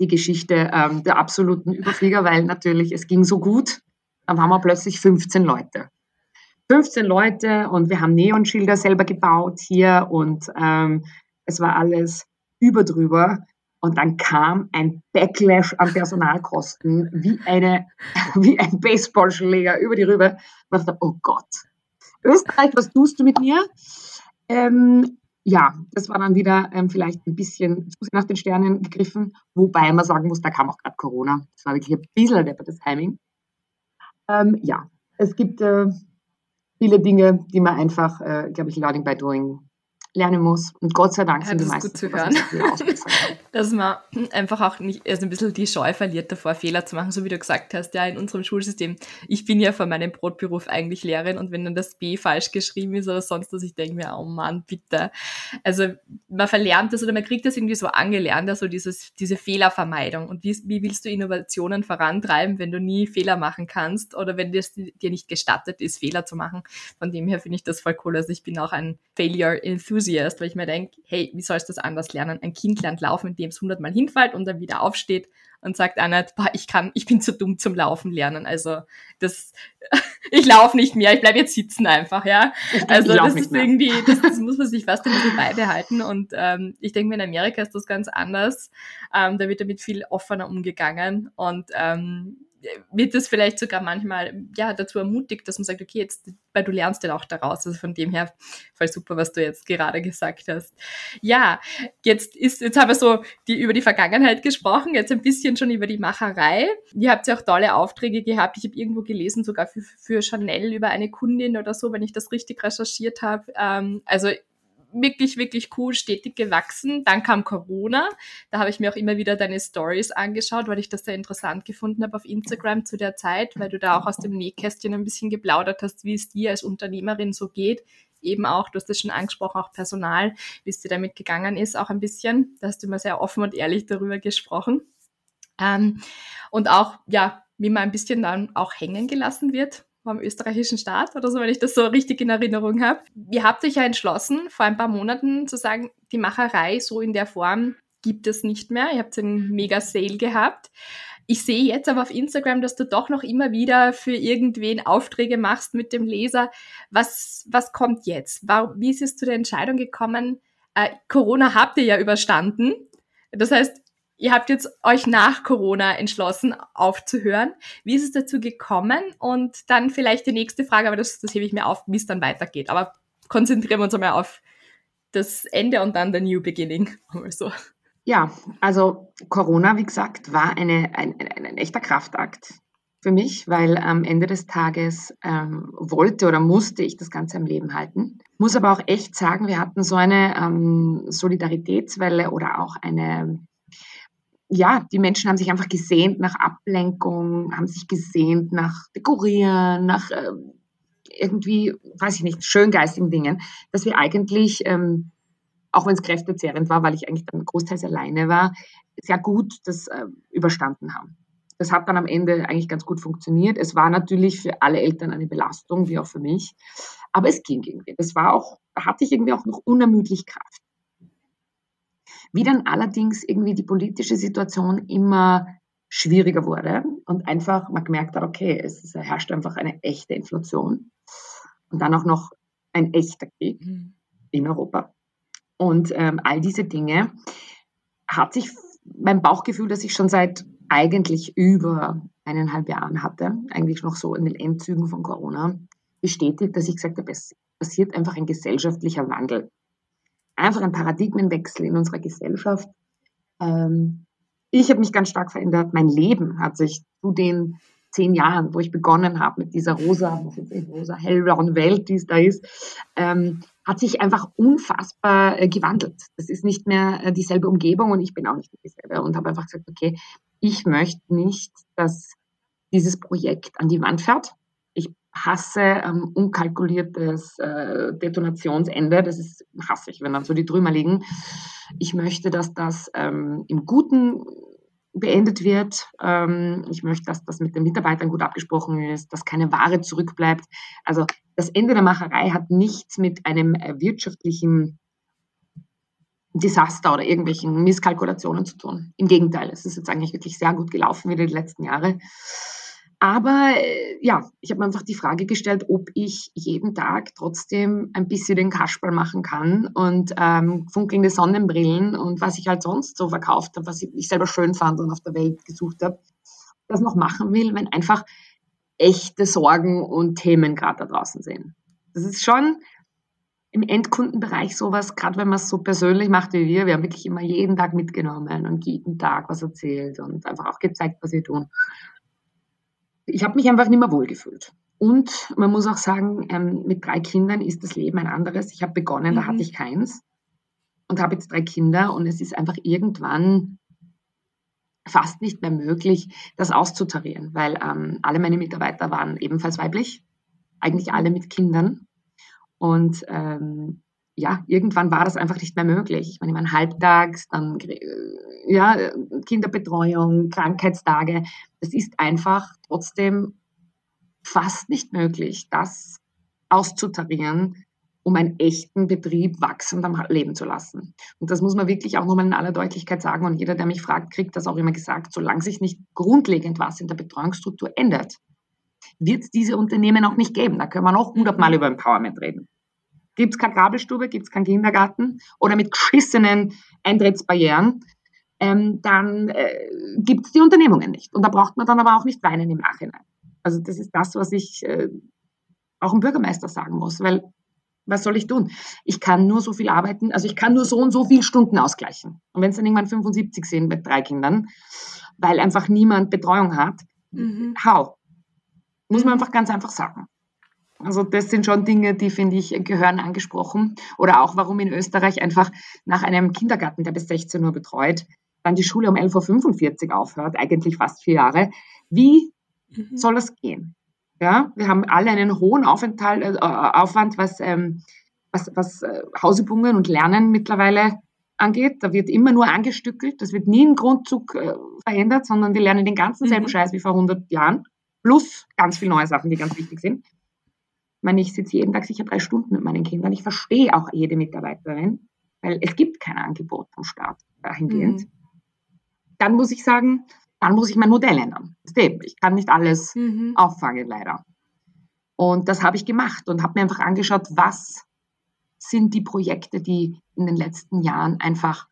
die Geschichte ähm, der absoluten Überflieger, weil natürlich es ging so gut. Dann waren wir plötzlich 15 Leute. 15 Leute und wir haben Neonschilder selber gebaut hier und ähm, es war alles überdrüber. Und dann kam ein Backlash an Personalkosten wie, eine, wie ein Baseballschläger über die Rübe. Und ich dachte, oh Gott, Österreich, was tust du mit mir? Ähm, ja, das war dann wieder ähm, vielleicht ein bisschen zu sehr nach den Sternen gegriffen, wobei man sagen muss, da kam auch gerade Corona. Das war wirklich ein bisschen ein das Timing. Ähm, ja, es gibt äh, viele Dinge, die man einfach, äh, glaube ich, learning by doing lernen muss. Und Gott sei Dank ja, sind die meisten gut zu hören. dass man einfach auch nicht, also ein bisschen die Scheu verliert davor, Fehler zu machen, so wie du gesagt hast, ja, in unserem Schulsystem. Ich bin ja von meinem Brotberuf eigentlich Lehrerin und wenn dann das B falsch geschrieben ist oder sonst was, ich denke mir, oh Mann, bitte. Also man verlernt das oder man kriegt das irgendwie so angelernt, also dieses, diese Fehlervermeidung. Und wie, wie willst du Innovationen vorantreiben, wenn du nie Fehler machen kannst oder wenn es dir nicht gestattet ist, Fehler zu machen? Von dem her finde ich das voll cool. Also ich bin auch ein Failure Enthusiast, weil ich mir denke, hey, wie sollst du das anders lernen? Ein Kind lernt laufen, dem es hundertmal hinfällt und dann wieder aufsteht und sagt einer, boah, ich kann, ich bin zu dumm zum Laufen lernen. Also das, ich laufe nicht mehr, ich bleibe jetzt sitzen einfach, ja. Also das ist irgendwie, das, das, muss man sich fast ein bisschen beibehalten. Und ähm, ich denke mir, in Amerika ist das ganz anders. Ähm, da wird damit viel offener umgegangen und ähm, wird es vielleicht sogar manchmal ja dazu ermutigt, dass man sagt, okay, jetzt, weil du lernst dann auch daraus. Also von dem her voll super, was du jetzt gerade gesagt hast. Ja, jetzt ist, jetzt haben wir so die, über die Vergangenheit gesprochen, jetzt ein bisschen schon über die Macherei. Ihr habt ja auch tolle Aufträge gehabt. Ich habe irgendwo gelesen, sogar für, für Chanel über eine Kundin oder so, wenn ich das richtig recherchiert habe. Ähm, also wirklich, wirklich cool, stetig gewachsen. Dann kam Corona. Da habe ich mir auch immer wieder deine Stories angeschaut, weil ich das sehr interessant gefunden habe auf Instagram zu der Zeit, weil du da auch aus dem Nähkästchen ein bisschen geplaudert hast, wie es dir als Unternehmerin so geht. Eben auch, du hast das schon angesprochen, auch Personal, wie es dir damit gegangen ist, auch ein bisschen. Da hast du immer sehr offen und ehrlich darüber gesprochen. Ähm, und auch, ja, wie man ein bisschen dann auch hängen gelassen wird vom österreichischen Staat oder so, wenn ich das so richtig in Erinnerung habe. Ihr habt euch ja entschlossen, vor ein paar Monaten zu sagen, die Macherei so in der Form gibt es nicht mehr. Ihr habt einen mega Sale gehabt. Ich sehe jetzt aber auf Instagram, dass du doch noch immer wieder für irgendwen Aufträge machst mit dem Leser. Was, was kommt jetzt? Wie ist es zu der Entscheidung gekommen? Äh, Corona habt ihr ja überstanden. Das heißt, Ihr habt jetzt euch nach Corona entschlossen, aufzuhören. Wie ist es dazu gekommen? Und dann vielleicht die nächste Frage, aber das, das hebe ich mir auf, wie es dann weitergeht. Aber konzentrieren wir uns einmal auf das Ende und dann der New Beginning. So. Ja, also Corona, wie gesagt, war eine, ein, ein, ein echter Kraftakt für mich, weil am Ende des Tages ähm, wollte oder musste ich das Ganze am Leben halten. Muss aber auch echt sagen, wir hatten so eine ähm, Solidaritätswelle oder auch eine ja, die Menschen haben sich einfach gesehnt nach Ablenkung, haben sich gesehnt nach Dekorieren, nach äh, irgendwie, weiß ich nicht, schöngeistigen Dingen, dass wir eigentlich, ähm, auch wenn es kräftezehrend war, weil ich eigentlich dann großteils alleine war, sehr gut das äh, überstanden haben. Das hat dann am Ende eigentlich ganz gut funktioniert. Es war natürlich für alle Eltern eine Belastung, wie auch für mich. Aber es ging irgendwie. Das war auch, da hatte ich irgendwie auch noch unermüdlich Kraft. Wie dann allerdings irgendwie die politische Situation immer schwieriger wurde und einfach man gemerkt hat, okay, es herrscht einfach eine echte Inflation und dann auch noch ein echter Krieg mhm. in Europa. Und ähm, all diese Dinge hat sich mein Bauchgefühl, das ich schon seit eigentlich über eineinhalb Jahren hatte, eigentlich noch so in den Endzügen von Corona, bestätigt, dass ich gesagt habe, es passiert einfach ein gesellschaftlicher Wandel einfach ein Paradigmenwechsel in unserer Gesellschaft. Ähm, ich habe mich ganz stark verändert. Mein Leben hat sich zu den zehn Jahren, wo ich begonnen habe mit dieser rosa, rosa hellblauen Welt, die es da ist, ähm, hat sich einfach unfassbar äh, gewandelt. Das ist nicht mehr äh, dieselbe Umgebung und ich bin auch nicht dieselbe und habe einfach gesagt, okay, ich möchte nicht, dass dieses Projekt an die Wand fährt. Hasse ähm, unkalkuliertes äh, Detonationsende. Das ist hasse ich, wenn dann so die Trümmer liegen. Ich möchte, dass das ähm, im Guten beendet wird. Ähm, ich möchte, dass das mit den Mitarbeitern gut abgesprochen ist, dass keine Ware zurückbleibt. Also das Ende der Macherei hat nichts mit einem äh, wirtschaftlichen Desaster oder irgendwelchen Misskalkulationen zu tun. Im Gegenteil, es ist jetzt eigentlich wirklich sehr gut gelaufen wieder die letzten Jahre. Aber äh, ja, ich habe mir einfach die Frage gestellt, ob ich jeden Tag trotzdem ein bisschen den Kasperl machen kann und ähm, funkelnde Sonnenbrillen und was ich halt sonst so verkauft habe, was ich selber schön fand und auf der Welt gesucht habe, das noch machen will, wenn einfach echte Sorgen und Themen gerade da draußen sind. Das ist schon im Endkundenbereich sowas, gerade wenn man es so persönlich macht wie wir, wir haben wirklich immer jeden Tag mitgenommen und jeden Tag was erzählt und einfach auch gezeigt, was wir tun ich habe mich einfach nicht mehr wohlgefühlt. Und man muss auch sagen, ähm, mit drei Kindern ist das Leben ein anderes. Ich habe begonnen, mhm. da hatte mhm. ich keins und habe jetzt drei Kinder und es ist einfach irgendwann fast nicht mehr möglich, das auszutarieren, weil ähm, alle meine Mitarbeiter waren ebenfalls weiblich, eigentlich alle mit Kindern. Und ähm, ja, irgendwann war das einfach nicht mehr möglich. Ich meine, meine halbtags, dann äh, ja, Kinderbetreuung, Krankheitstage. Das ist einfach trotzdem fast nicht möglich, das auszutarieren, um einen echten Betrieb wachsend am Leben zu lassen. Und das muss man wirklich auch nochmal in aller Deutlichkeit sagen. Und jeder, der mich fragt, kriegt das auch immer gesagt. Solange sich nicht grundlegend was in der Betreuungsstruktur ändert, wird es diese Unternehmen auch nicht geben. Da können wir noch hundertmal über Empowerment reden. Gibt es keine Kabelstube, gibt es keinen Kindergarten oder mit geschissenen Eintrittsbarrieren, ähm, dann äh, gibt es die Unternehmungen nicht. Und da braucht man dann aber auch nicht weinen im Nachhinein. Also das ist das, was ich äh, auch dem Bürgermeister sagen muss, weil was soll ich tun? Ich kann nur so viel arbeiten, also ich kann nur so und so viele Stunden ausgleichen. Und wenn es dann irgendwann 75 sind mit drei Kindern, weil einfach niemand Betreuung hat, mhm. how? Muss man einfach ganz einfach sagen. Also das sind schon Dinge, die, finde ich, gehören angesprochen. Oder auch, warum in Österreich einfach nach einem Kindergarten, der bis 16 Uhr betreut, dann die Schule um 11.45 Uhr aufhört, eigentlich fast vier Jahre. Wie mhm. soll das gehen? Ja, wir haben alle einen hohen Aufenthalt, äh, Aufwand, was, ähm, was, was äh, Hausübungen und Lernen mittlerweile angeht. Da wird immer nur angestückelt. Das wird nie im Grundzug äh, verändert, sondern wir lernen den ganzen selben mhm. Scheiß wie vor 100 Jahren. Plus ganz viele neue Sachen, die ganz wichtig sind. Ich meine, ich sitze jeden Tag sicher drei Stunden mit meinen Kindern. Ich verstehe auch jede Mitarbeiterin, weil es gibt kein Angebot vom Staat dahingehend. Mhm. Dann muss ich sagen, dann muss ich mein Modell ändern. Ich kann nicht alles mhm. auffangen, leider. Und das habe ich gemacht und habe mir einfach angeschaut, was sind die Projekte, die in den letzten Jahren einfach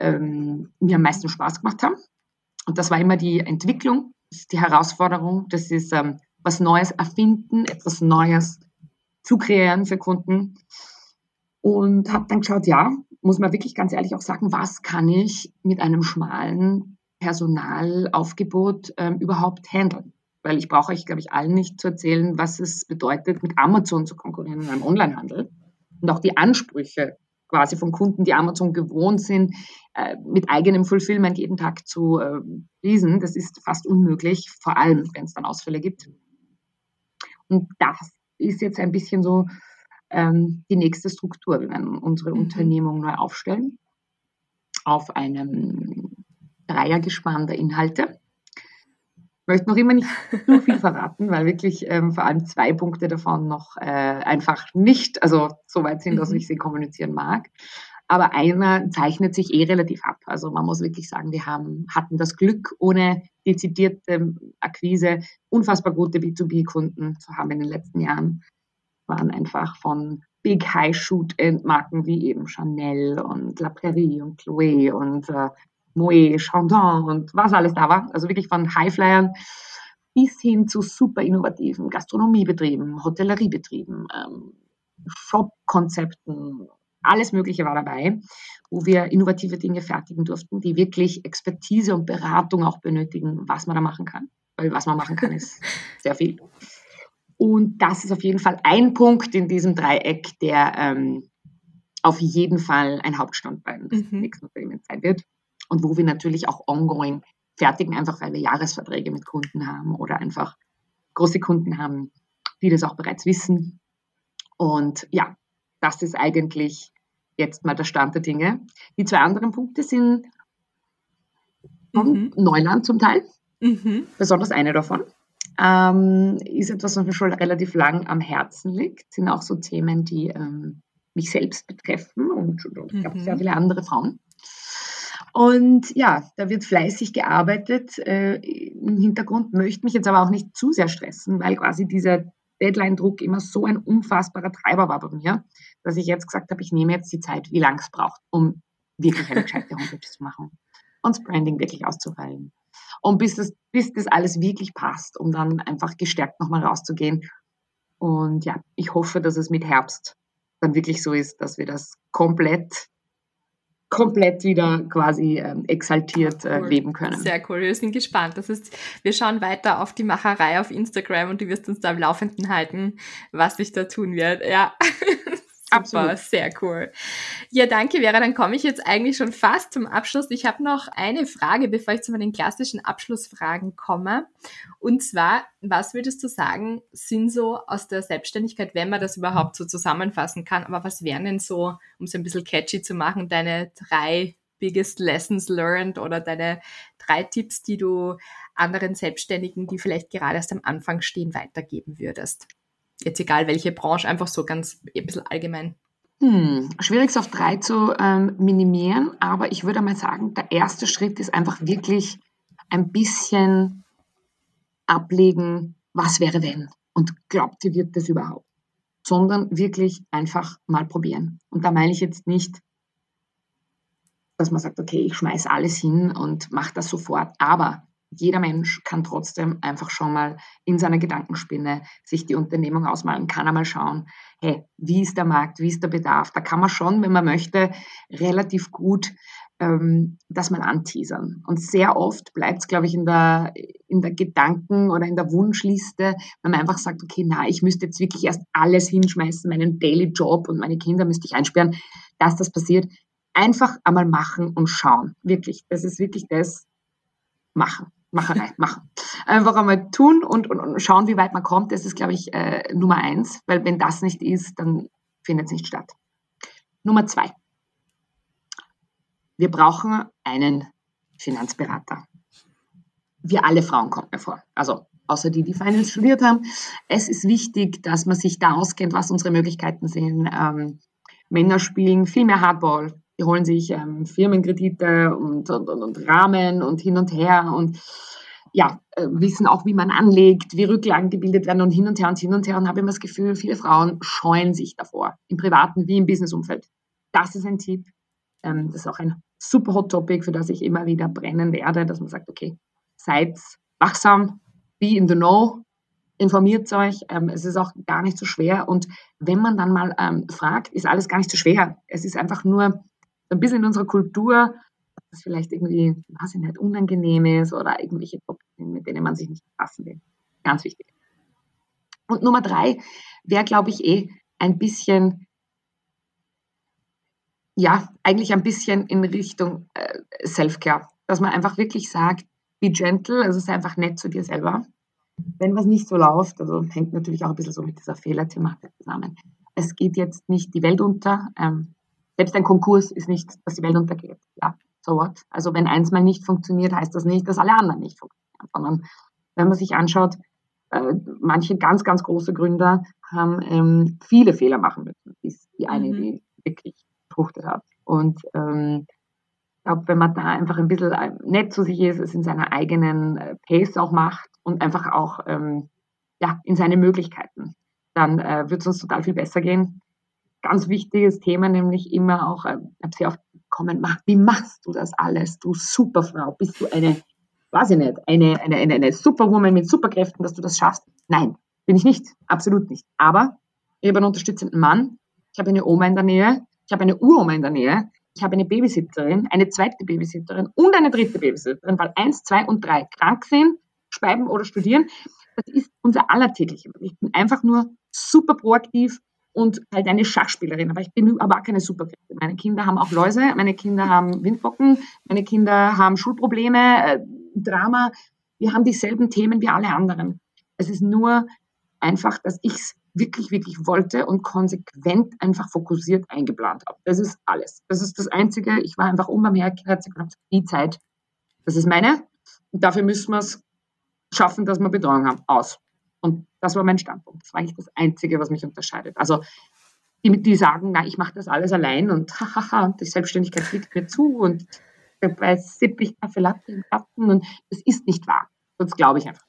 ähm, mir am meisten Spaß gemacht haben. Und das war immer die Entwicklung, die Herausforderung, das ist ähm, was Neues erfinden, etwas Neues zu kreieren für Kunden. Und habe dann geschaut, ja, muss man wirklich ganz ehrlich auch sagen, was kann ich mit einem schmalen Personalaufgebot ähm, überhaupt handeln? Weil ich brauche euch, glaube ich, allen nicht zu erzählen, was es bedeutet, mit Amazon zu konkurrieren in einem Onlinehandel. Und auch die Ansprüche quasi von Kunden, die Amazon gewohnt sind, äh, mit eigenem Fulfillment jeden Tag zu äh, lesen, das ist fast unmöglich, vor allem wenn es dann Ausfälle gibt. Und das ist jetzt ein bisschen so ähm, die nächste Struktur. Wir werden unsere mhm. Unternehmung neu aufstellen auf einem Dreiergespann der Inhalte. Ich möchte noch immer nicht zu viel verraten, weil wirklich ähm, vor allem zwei Punkte davon noch äh, einfach nicht, also so weit sind, dass mhm. ich sie kommunizieren mag. Aber einer zeichnet sich eh relativ ab. Also man muss wirklich sagen, wir haben, hatten das Glück, ohne dezidierte Akquise unfassbar gute B2B-Kunden zu haben in den letzten Jahren. Waren einfach von Big High Shoot Marken wie eben Chanel und La Prairie und Chloé und äh, Moët, Chandon und was alles da war. Also wirklich von Highflyern bis hin zu super innovativen Gastronomiebetrieben, Hotelleriebetrieben, ähm, Shop-Konzepten, alles Mögliche war dabei, wo wir innovative Dinge fertigen durften, die wirklich Expertise und Beratung auch benötigen, was man da machen kann. Weil was man machen kann, ist sehr viel. Und das ist auf jeden Fall ein Punkt in diesem Dreieck, der ähm, auf jeden Fall ein Hauptstandbein des mhm. nächsten Unternehmens sein wird. Und wo wir natürlich auch ongoing fertigen einfach, weil wir Jahresverträge mit Kunden haben oder einfach große Kunden haben, die das auch bereits wissen. Und ja, das ist eigentlich jetzt mal der Stand der Dinge. Die zwei anderen Punkte sind mhm. Neuland zum Teil, mhm. besonders eine davon. Ähm, ist etwas, was mir schon relativ lang am Herzen liegt, sind auch so Themen, die ähm, mich selbst betreffen und, und ich glaube sehr mhm. viele andere Frauen. Und ja, da wird fleißig gearbeitet. Äh, Im Hintergrund möchte mich jetzt aber auch nicht zu sehr stressen, weil quasi dieser Deadline-Druck immer so ein unfassbarer Treiber war bei mir, dass ich jetzt gesagt habe, ich nehme jetzt die Zeit, wie lange es braucht, um wirklich eine gescheite Homepage zu machen und das Branding wirklich auszufallen. Und bis das, bis das alles wirklich passt, um dann einfach gestärkt nochmal rauszugehen. Und ja, ich hoffe, dass es mit Herbst dann wirklich so ist, dass wir das komplett komplett wieder quasi ähm, exaltiert äh, cool. leben können. Sehr cool, wir sind gespannt. Das heißt, wir schauen weiter auf die Macherei auf Instagram und du wirst uns da im Laufenden halten, was sich da tun wird. Ja. Super, sehr cool. Ja, danke, Vera. Dann komme ich jetzt eigentlich schon fast zum Abschluss. Ich habe noch eine Frage, bevor ich zu meinen klassischen Abschlussfragen komme. Und zwar, was würdest du sagen, sind so aus der Selbstständigkeit, wenn man das überhaupt so zusammenfassen kann, aber was wären denn so, um es ein bisschen catchy zu machen, deine drei biggest lessons learned oder deine drei Tipps, die du anderen Selbstständigen, die vielleicht gerade erst am Anfang stehen, weitergeben würdest? Jetzt egal welche Branche, einfach so ganz ein bisschen allgemein. Hm, schwierig es auf drei zu ähm, minimieren, aber ich würde mal sagen, der erste Schritt ist einfach wirklich ein bisschen ablegen, was wäre wenn und glaubt ihr, wird das überhaupt, sondern wirklich einfach mal probieren. Und da meine ich jetzt nicht, dass man sagt, okay, ich schmeiße alles hin und mache das sofort, aber jeder Mensch kann trotzdem einfach schon mal in seiner Gedankenspinne sich die Unternehmung ausmalen, kann einmal schauen, hey, wie ist der Markt, wie ist der Bedarf. Da kann man schon, wenn man möchte, relativ gut ähm, das mal anteasern. Und sehr oft bleibt es, glaube ich, in der, in der Gedanken- oder in der Wunschliste, wenn man einfach sagt, okay, na, ich müsste jetzt wirklich erst alles hinschmeißen, meinen Daily Job und meine Kinder müsste ich einsperren, dass das passiert. Einfach einmal machen und schauen. Wirklich. Das ist wirklich das, machen. Macherei, machen. Einfach einmal tun und, und, und, schauen, wie weit man kommt. Das ist, glaube ich, äh, Nummer eins, weil wenn das nicht ist, dann findet es nicht statt. Nummer zwei. Wir brauchen einen Finanzberater. Wir alle Frauen kommt mir vor. Also außer die, die Finance studiert haben. Es ist wichtig, dass man sich da auskennt, was unsere Möglichkeiten sind. Ähm, Männer spielen viel mehr Hardball, die holen sich ähm, Firmenkredite und, und, und, und, Rahmen und hin und her und ja, äh, wissen auch, wie man anlegt, wie Rücklagen gebildet werden und hin und her und hin und her. Und habe immer das Gefühl, viele Frauen scheuen sich davor, im privaten wie im Businessumfeld. Das ist ein Tipp. Ähm, das ist auch ein super Hot Topic, für das ich immer wieder brennen werde, dass man sagt, okay, seid wachsam, be in the know, informiert euch. Ähm, es ist auch gar nicht so schwer. Und wenn man dann mal ähm, fragt, ist alles gar nicht so schwer. Es ist einfach nur ein bisschen in unserer Kultur, dass das vielleicht irgendwie, weiß ich nicht, unangenehm ist oder irgendwelche Topiken, mit denen man sich nicht befassen will. Ganz wichtig. Und Nummer drei wäre, glaube ich, eh ein bisschen, ja, eigentlich ein bisschen in Richtung äh, Self-Care. Dass man einfach wirklich sagt, be gentle, also sei einfach nett zu dir selber. Wenn was nicht so läuft, also hängt natürlich auch ein bisschen so mit dieser Fehlerthematik zusammen. Es geht jetzt nicht die Welt unter. Ähm, selbst ein Konkurs ist nicht, dass die Welt untergeht. Ja, so what? Also wenn eins mal nicht funktioniert, heißt das nicht, dass alle anderen nicht funktionieren, sondern wenn man sich anschaut, äh, manche ganz, ganz große Gründer haben ähm, viele Fehler machen müssen, bis die eine, mhm. die wirklich fruchtet hat. Und ähm, ich glaube, wenn man da einfach ein bisschen äh, nett zu sich ist, es in seiner eigenen äh, Pace auch macht und einfach auch ähm, ja, in seine Möglichkeiten, dann äh, wird es uns total viel besser gehen ganz wichtiges Thema, nämlich immer auch, ich habe sehr oft bekommen, wie machst du das alles, du Superfrau, bist du eine, weiß ich nicht, eine, eine, eine, eine Superwoman mit Superkräften, dass du das schaffst? Nein, bin ich nicht, absolut nicht. Aber ich habe einen unterstützenden Mann, ich habe eine Oma in der Nähe, ich habe eine Uroma in der Nähe, ich habe eine Babysitterin, eine zweite Babysitterin und eine dritte Babysitterin, weil eins, zwei und drei krank sind, speiben oder studieren. Das ist unser allertägliche. Ich bin einfach nur super proaktiv, und halt eine Schachspielerin. Aber ich bin aber auch keine Superkräfte. Meine Kinder haben auch Läuse, meine Kinder haben Windpocken, meine Kinder haben Schulprobleme. Äh, Drama, wir haben dieselben Themen wie alle anderen. Es ist nur einfach, dass ich es wirklich, wirklich wollte und konsequent einfach fokussiert eingeplant habe. Das ist alles. Das ist das Einzige. Ich war einfach unbarmherzig und habe die Zeit, das ist meine. Und dafür müssen wir es schaffen, dass wir Betreuung haben. Aus. Und das war mein Standpunkt. Das war eigentlich das Einzige, was mich unterscheidet. Also die, die sagen, na, ich mache das alles allein und hahaha, und die Selbstständigkeit fliegt mir zu und dabei sippe ich Kaffee Latte im Garten und das ist nicht wahr. Das glaube ich einfach.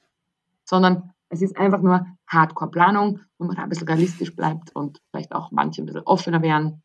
Sondern es ist einfach nur Hardcore-Planung, wo man da ein bisschen realistisch bleibt und vielleicht auch manche ein bisschen offener werden.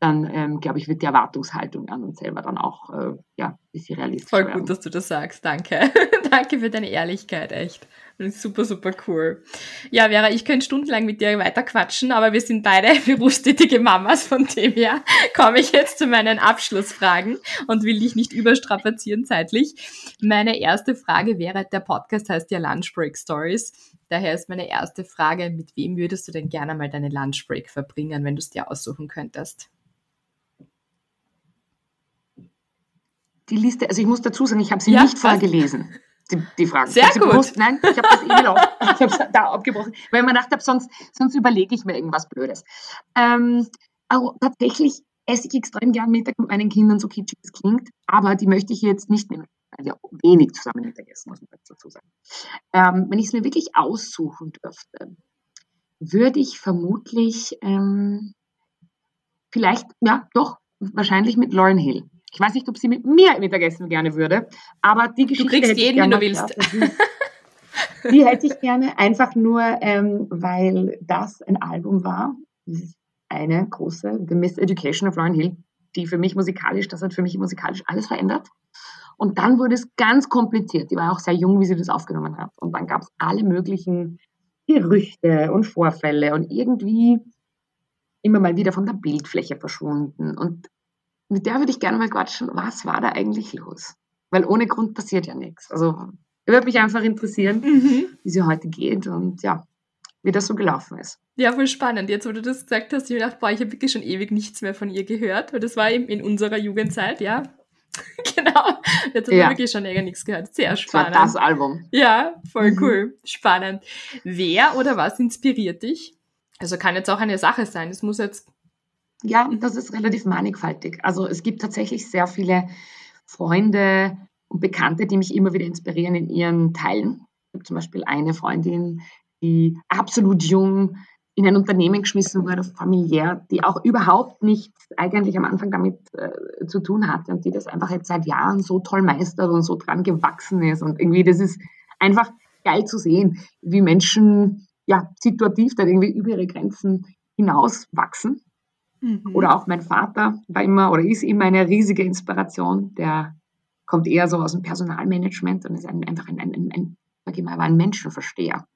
Dann, ähm, glaube ich, wird die Erwartungshaltung an uns selber dann auch äh, ja, ein bisschen realistisch Voll werden. gut, dass du das sagst. Danke. Danke für deine Ehrlichkeit, echt. Super, super cool. Ja, Vera, ich könnte stundenlang mit dir weiter quatschen, aber wir sind beide berufstätige Mamas, von dem her komme ich jetzt zu meinen Abschlussfragen und will dich nicht überstrapazieren zeitlich. Meine erste Frage wäre, der Podcast heißt ja Lunchbreak Stories. Daher ist meine erste Frage, mit wem würdest du denn gerne mal deine Lunchbreak verbringen, wenn du es dir aussuchen könntest? Die Liste, also ich muss dazu sagen, ich habe sie ja, nicht vorgelesen die, die Fragen. Sehr gut. Gewusst, nein, ich habe das eh auch, ich habe es da abgebrochen, weil ich mir gedacht habe, sonst, sonst überlege ich mir irgendwas Blödes. Ähm, aber tatsächlich esse ich extrem gern Mittag mit meinen Kindern, so kitschig es klingt, aber die möchte ich jetzt nicht nehmen, wir wenig zusammen Mittagessen, muss man dazu sagen. Ähm, wenn ich es mir wirklich aussuchen dürfte, würde ich vermutlich ähm, vielleicht, ja, doch, wahrscheinlich mit Lauren Hill. Ich weiß nicht, ob sie mit mir Mittagessen gerne würde, aber die Geschichte. Du kriegst jeden, den du willst. die hätte ich gerne einfach nur, ähm, weil das ein Album war. Eine große, The Miseducation of Lauren Hill, die für mich musikalisch, das hat für mich musikalisch alles verändert. Und dann wurde es ganz kompliziert. Die war auch sehr jung, wie sie das aufgenommen hat. Und dann gab es alle möglichen Gerüchte und Vorfälle und irgendwie immer mal wieder von der Bildfläche verschwunden. Und mit der würde ich gerne mal quatschen, was war da eigentlich los? Weil ohne Grund passiert ja nichts. Also würde mich einfach interessieren, mhm. wie sie heute geht und ja, wie das so gelaufen ist. Ja, voll spannend. Jetzt, wo du das gesagt hast, ich habe gedacht, boah, ich habe wirklich schon ewig nichts mehr von ihr gehört, weil das war eben in unserer Jugendzeit, ja. genau. Jetzt habe ja. ich wirklich schon länger nichts gehört. Sehr spannend. Das war das Album. Ja, voll mhm. cool. Spannend. Wer oder was inspiriert dich? Also kann jetzt auch eine Sache sein. Es muss jetzt ja, das ist relativ mannigfaltig. Also es gibt tatsächlich sehr viele Freunde und Bekannte, die mich immer wieder inspirieren in ihren Teilen. Ich habe zum Beispiel eine Freundin, die absolut jung in ein Unternehmen geschmissen wurde, familiär, die auch überhaupt nichts eigentlich am Anfang damit äh, zu tun hatte und die das einfach jetzt seit Jahren so toll meistert und so dran gewachsen ist. Und irgendwie, das ist einfach geil zu sehen, wie Menschen ja situativ dann irgendwie über ihre Grenzen hinaus wachsen Mhm. Oder auch mein Vater war immer oder ist immer eine riesige Inspiration. Der kommt eher so aus dem Personalmanagement und ist ein, einfach ein, ein, ein, ein, sag ich mal, ein Menschenversteher,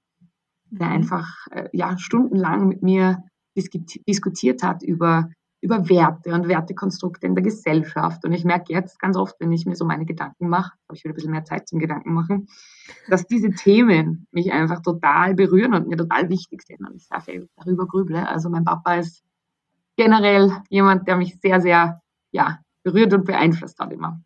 der mhm. einfach äh, ja, stundenlang mit mir diskutiert hat über, über Werte und Wertekonstrukte in der Gesellschaft. Und ich merke jetzt ganz oft, wenn ich mir so meine Gedanken mache, habe ich wieder ein bisschen mehr Zeit zum Gedanken machen, dass diese Themen mich einfach total berühren und mir total wichtig sind und ich sehr viel darüber grüble. Also mein Papa ist generell jemand, der mich sehr, sehr ja, berührt und beeinflusst hat immer.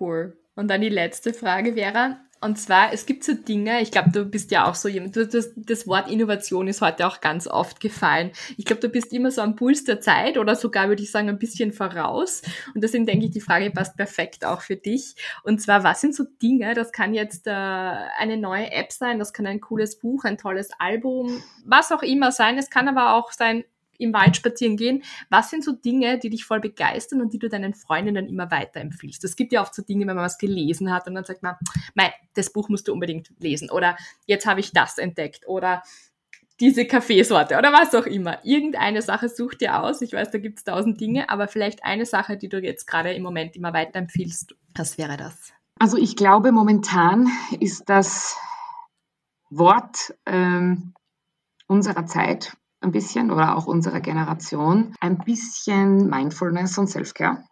Cool. Und dann die letzte Frage wäre, und zwar, es gibt so Dinge, ich glaube, du bist ja auch so jemand, du, das, das Wort Innovation ist heute auch ganz oft gefallen. Ich glaube, du bist immer so am Puls der Zeit oder sogar, würde ich sagen, ein bisschen voraus. Und deswegen denke ich, die Frage passt perfekt auch für dich. Und zwar, was sind so Dinge, das kann jetzt äh, eine neue App sein, das kann ein cooles Buch, ein tolles Album, was auch immer sein. Es kann aber auch sein, im Wald spazieren gehen. Was sind so Dinge, die dich voll begeistern und die du deinen Freundinnen immer weiterempfiehlst? Es gibt ja oft so Dinge, wenn man was gelesen hat und dann sagt man, mein, das Buch musst du unbedingt lesen oder jetzt habe ich das entdeckt oder diese Kaffeesorte oder was auch immer. Irgendeine Sache such dir aus. Ich weiß, da gibt es tausend Dinge, aber vielleicht eine Sache, die du jetzt gerade im Moment immer weiterempfiehlst. Was wäre das? Also ich glaube, momentan ist das Wort ähm, unserer Zeit ein bisschen oder auch unserer Generation ein bisschen Mindfulness und Selfcare,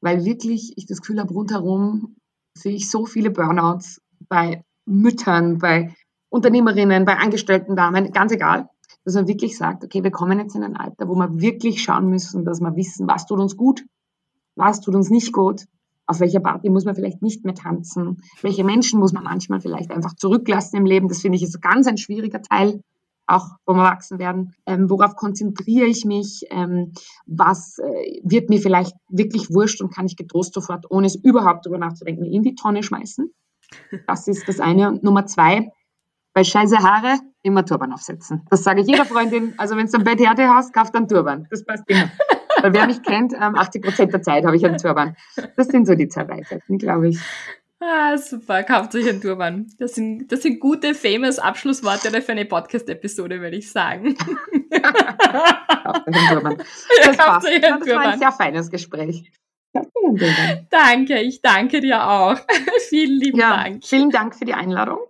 weil wirklich ich das Gefühl habe, rundherum sehe ich so viele Burnouts bei Müttern, bei Unternehmerinnen, bei angestellten Damen, ganz egal, dass man wirklich sagt, okay, wir kommen jetzt in ein Alter, wo wir wirklich schauen müssen, dass wir wissen, was tut uns gut, was tut uns nicht gut auf welcher Party muss man vielleicht nicht mehr tanzen, welche Menschen muss man manchmal vielleicht einfach zurücklassen im Leben. Das finde ich ist ganz ein schwieriger Teil auch vom Erwachsenwerden. Ähm, worauf konzentriere ich mich? Ähm, was äh, wird mir vielleicht wirklich wurscht und kann ich getrost sofort, ohne es überhaupt darüber nachzudenken, in die Tonne schmeißen? Das ist das eine. Und Nummer zwei, bei scheiße Haare immer Turban aufsetzen. Das sage ich jeder Freundin. Also wenn du ein Betthärte hast, kauft einen Turban. Das passt immer. Weil wer mich kennt, 80 ähm, Prozent der Zeit habe ich einen Turban. Das sind so die zwei Weisheiten, glaube ich. Ah, super, kauft euch einen Turban. Das sind, das sind gute, famous Abschlussworte für eine Podcast-Episode, würde ich sagen. kauft euch einen Turban. Das, ja, passt. das war ein sehr feines Gespräch. Danke, ich danke dir auch. vielen lieben ja, Dank. Vielen Dank für die Einladung.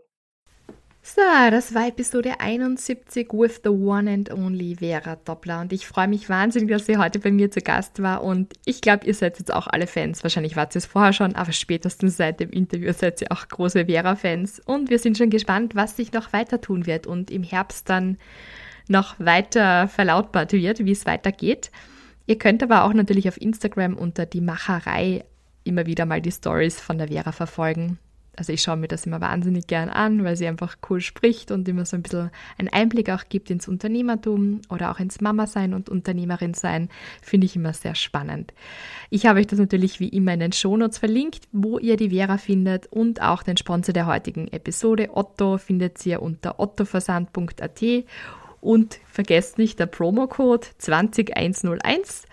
So, das war Episode 71 with the one and only Vera Doppler und ich freue mich wahnsinnig, dass sie heute bei mir zu Gast war und ich glaube, ihr seid jetzt auch alle Fans. Wahrscheinlich wart ihr es vorher schon, aber spätestens seit dem Interview seid ihr auch große Vera-Fans und wir sind schon gespannt, was sich noch weiter tun wird und im Herbst dann noch weiter verlautbart wird, wie es weitergeht. Ihr könnt aber auch natürlich auf Instagram unter die Macherei immer wieder mal die Stories von der Vera verfolgen also ich schaue mir das immer wahnsinnig gern an, weil sie einfach cool spricht und immer so ein bisschen einen Einblick auch gibt ins Unternehmertum oder auch ins Mama sein und Unternehmerin sein, finde ich immer sehr spannend. Ich habe euch das natürlich wie immer in den Shownotes verlinkt, wo ihr die Vera findet und auch den Sponsor der heutigen Episode Otto findet ihr unter ottoversand.at und vergesst nicht der Promocode 20101.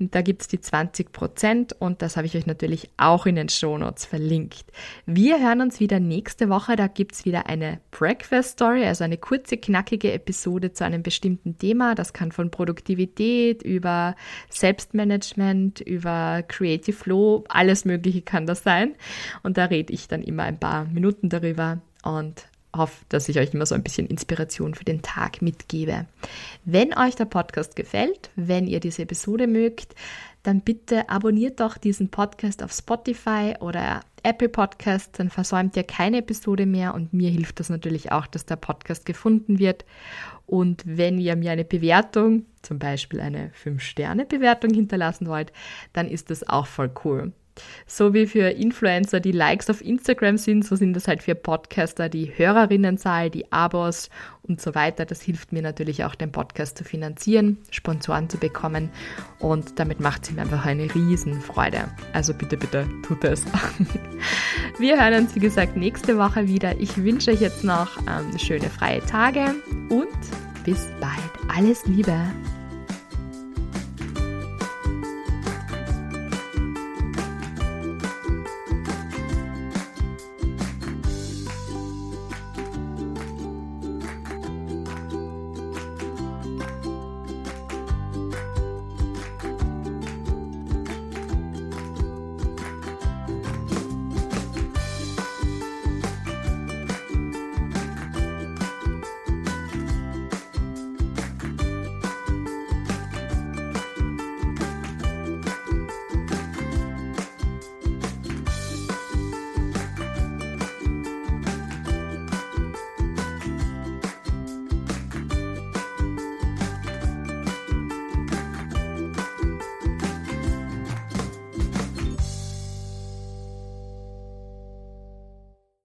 Und da gibt es die 20% und das habe ich euch natürlich auch in den Shownotes verlinkt. Wir hören uns wieder nächste Woche. Da gibt es wieder eine Breakfast Story, also eine kurze, knackige Episode zu einem bestimmten Thema. Das kann von Produktivität über Selbstmanagement, über Creative Flow, alles Mögliche kann das sein. Und da rede ich dann immer ein paar Minuten darüber und hoffe, dass ich euch immer so ein bisschen Inspiration für den Tag mitgebe. Wenn euch der Podcast gefällt, wenn ihr diese Episode mögt, dann bitte abonniert doch diesen Podcast auf Spotify oder Apple Podcast, dann versäumt ihr keine Episode mehr und mir hilft das natürlich auch, dass der Podcast gefunden wird. Und wenn ihr mir eine Bewertung, zum Beispiel eine 5-Sterne-Bewertung hinterlassen wollt, dann ist das auch voll cool. So wie für Influencer die Likes auf Instagram sind, so sind das halt für Podcaster die Hörerinnenzahl, die Abos und so weiter. Das hilft mir natürlich auch, den Podcast zu finanzieren, Sponsoren zu bekommen und damit macht es mir einfach eine Riesenfreude. Also bitte, bitte tut es. Wir hören uns, wie gesagt, nächste Woche wieder. Ich wünsche euch jetzt noch ähm, schöne freie Tage und bis bald. Alles Liebe.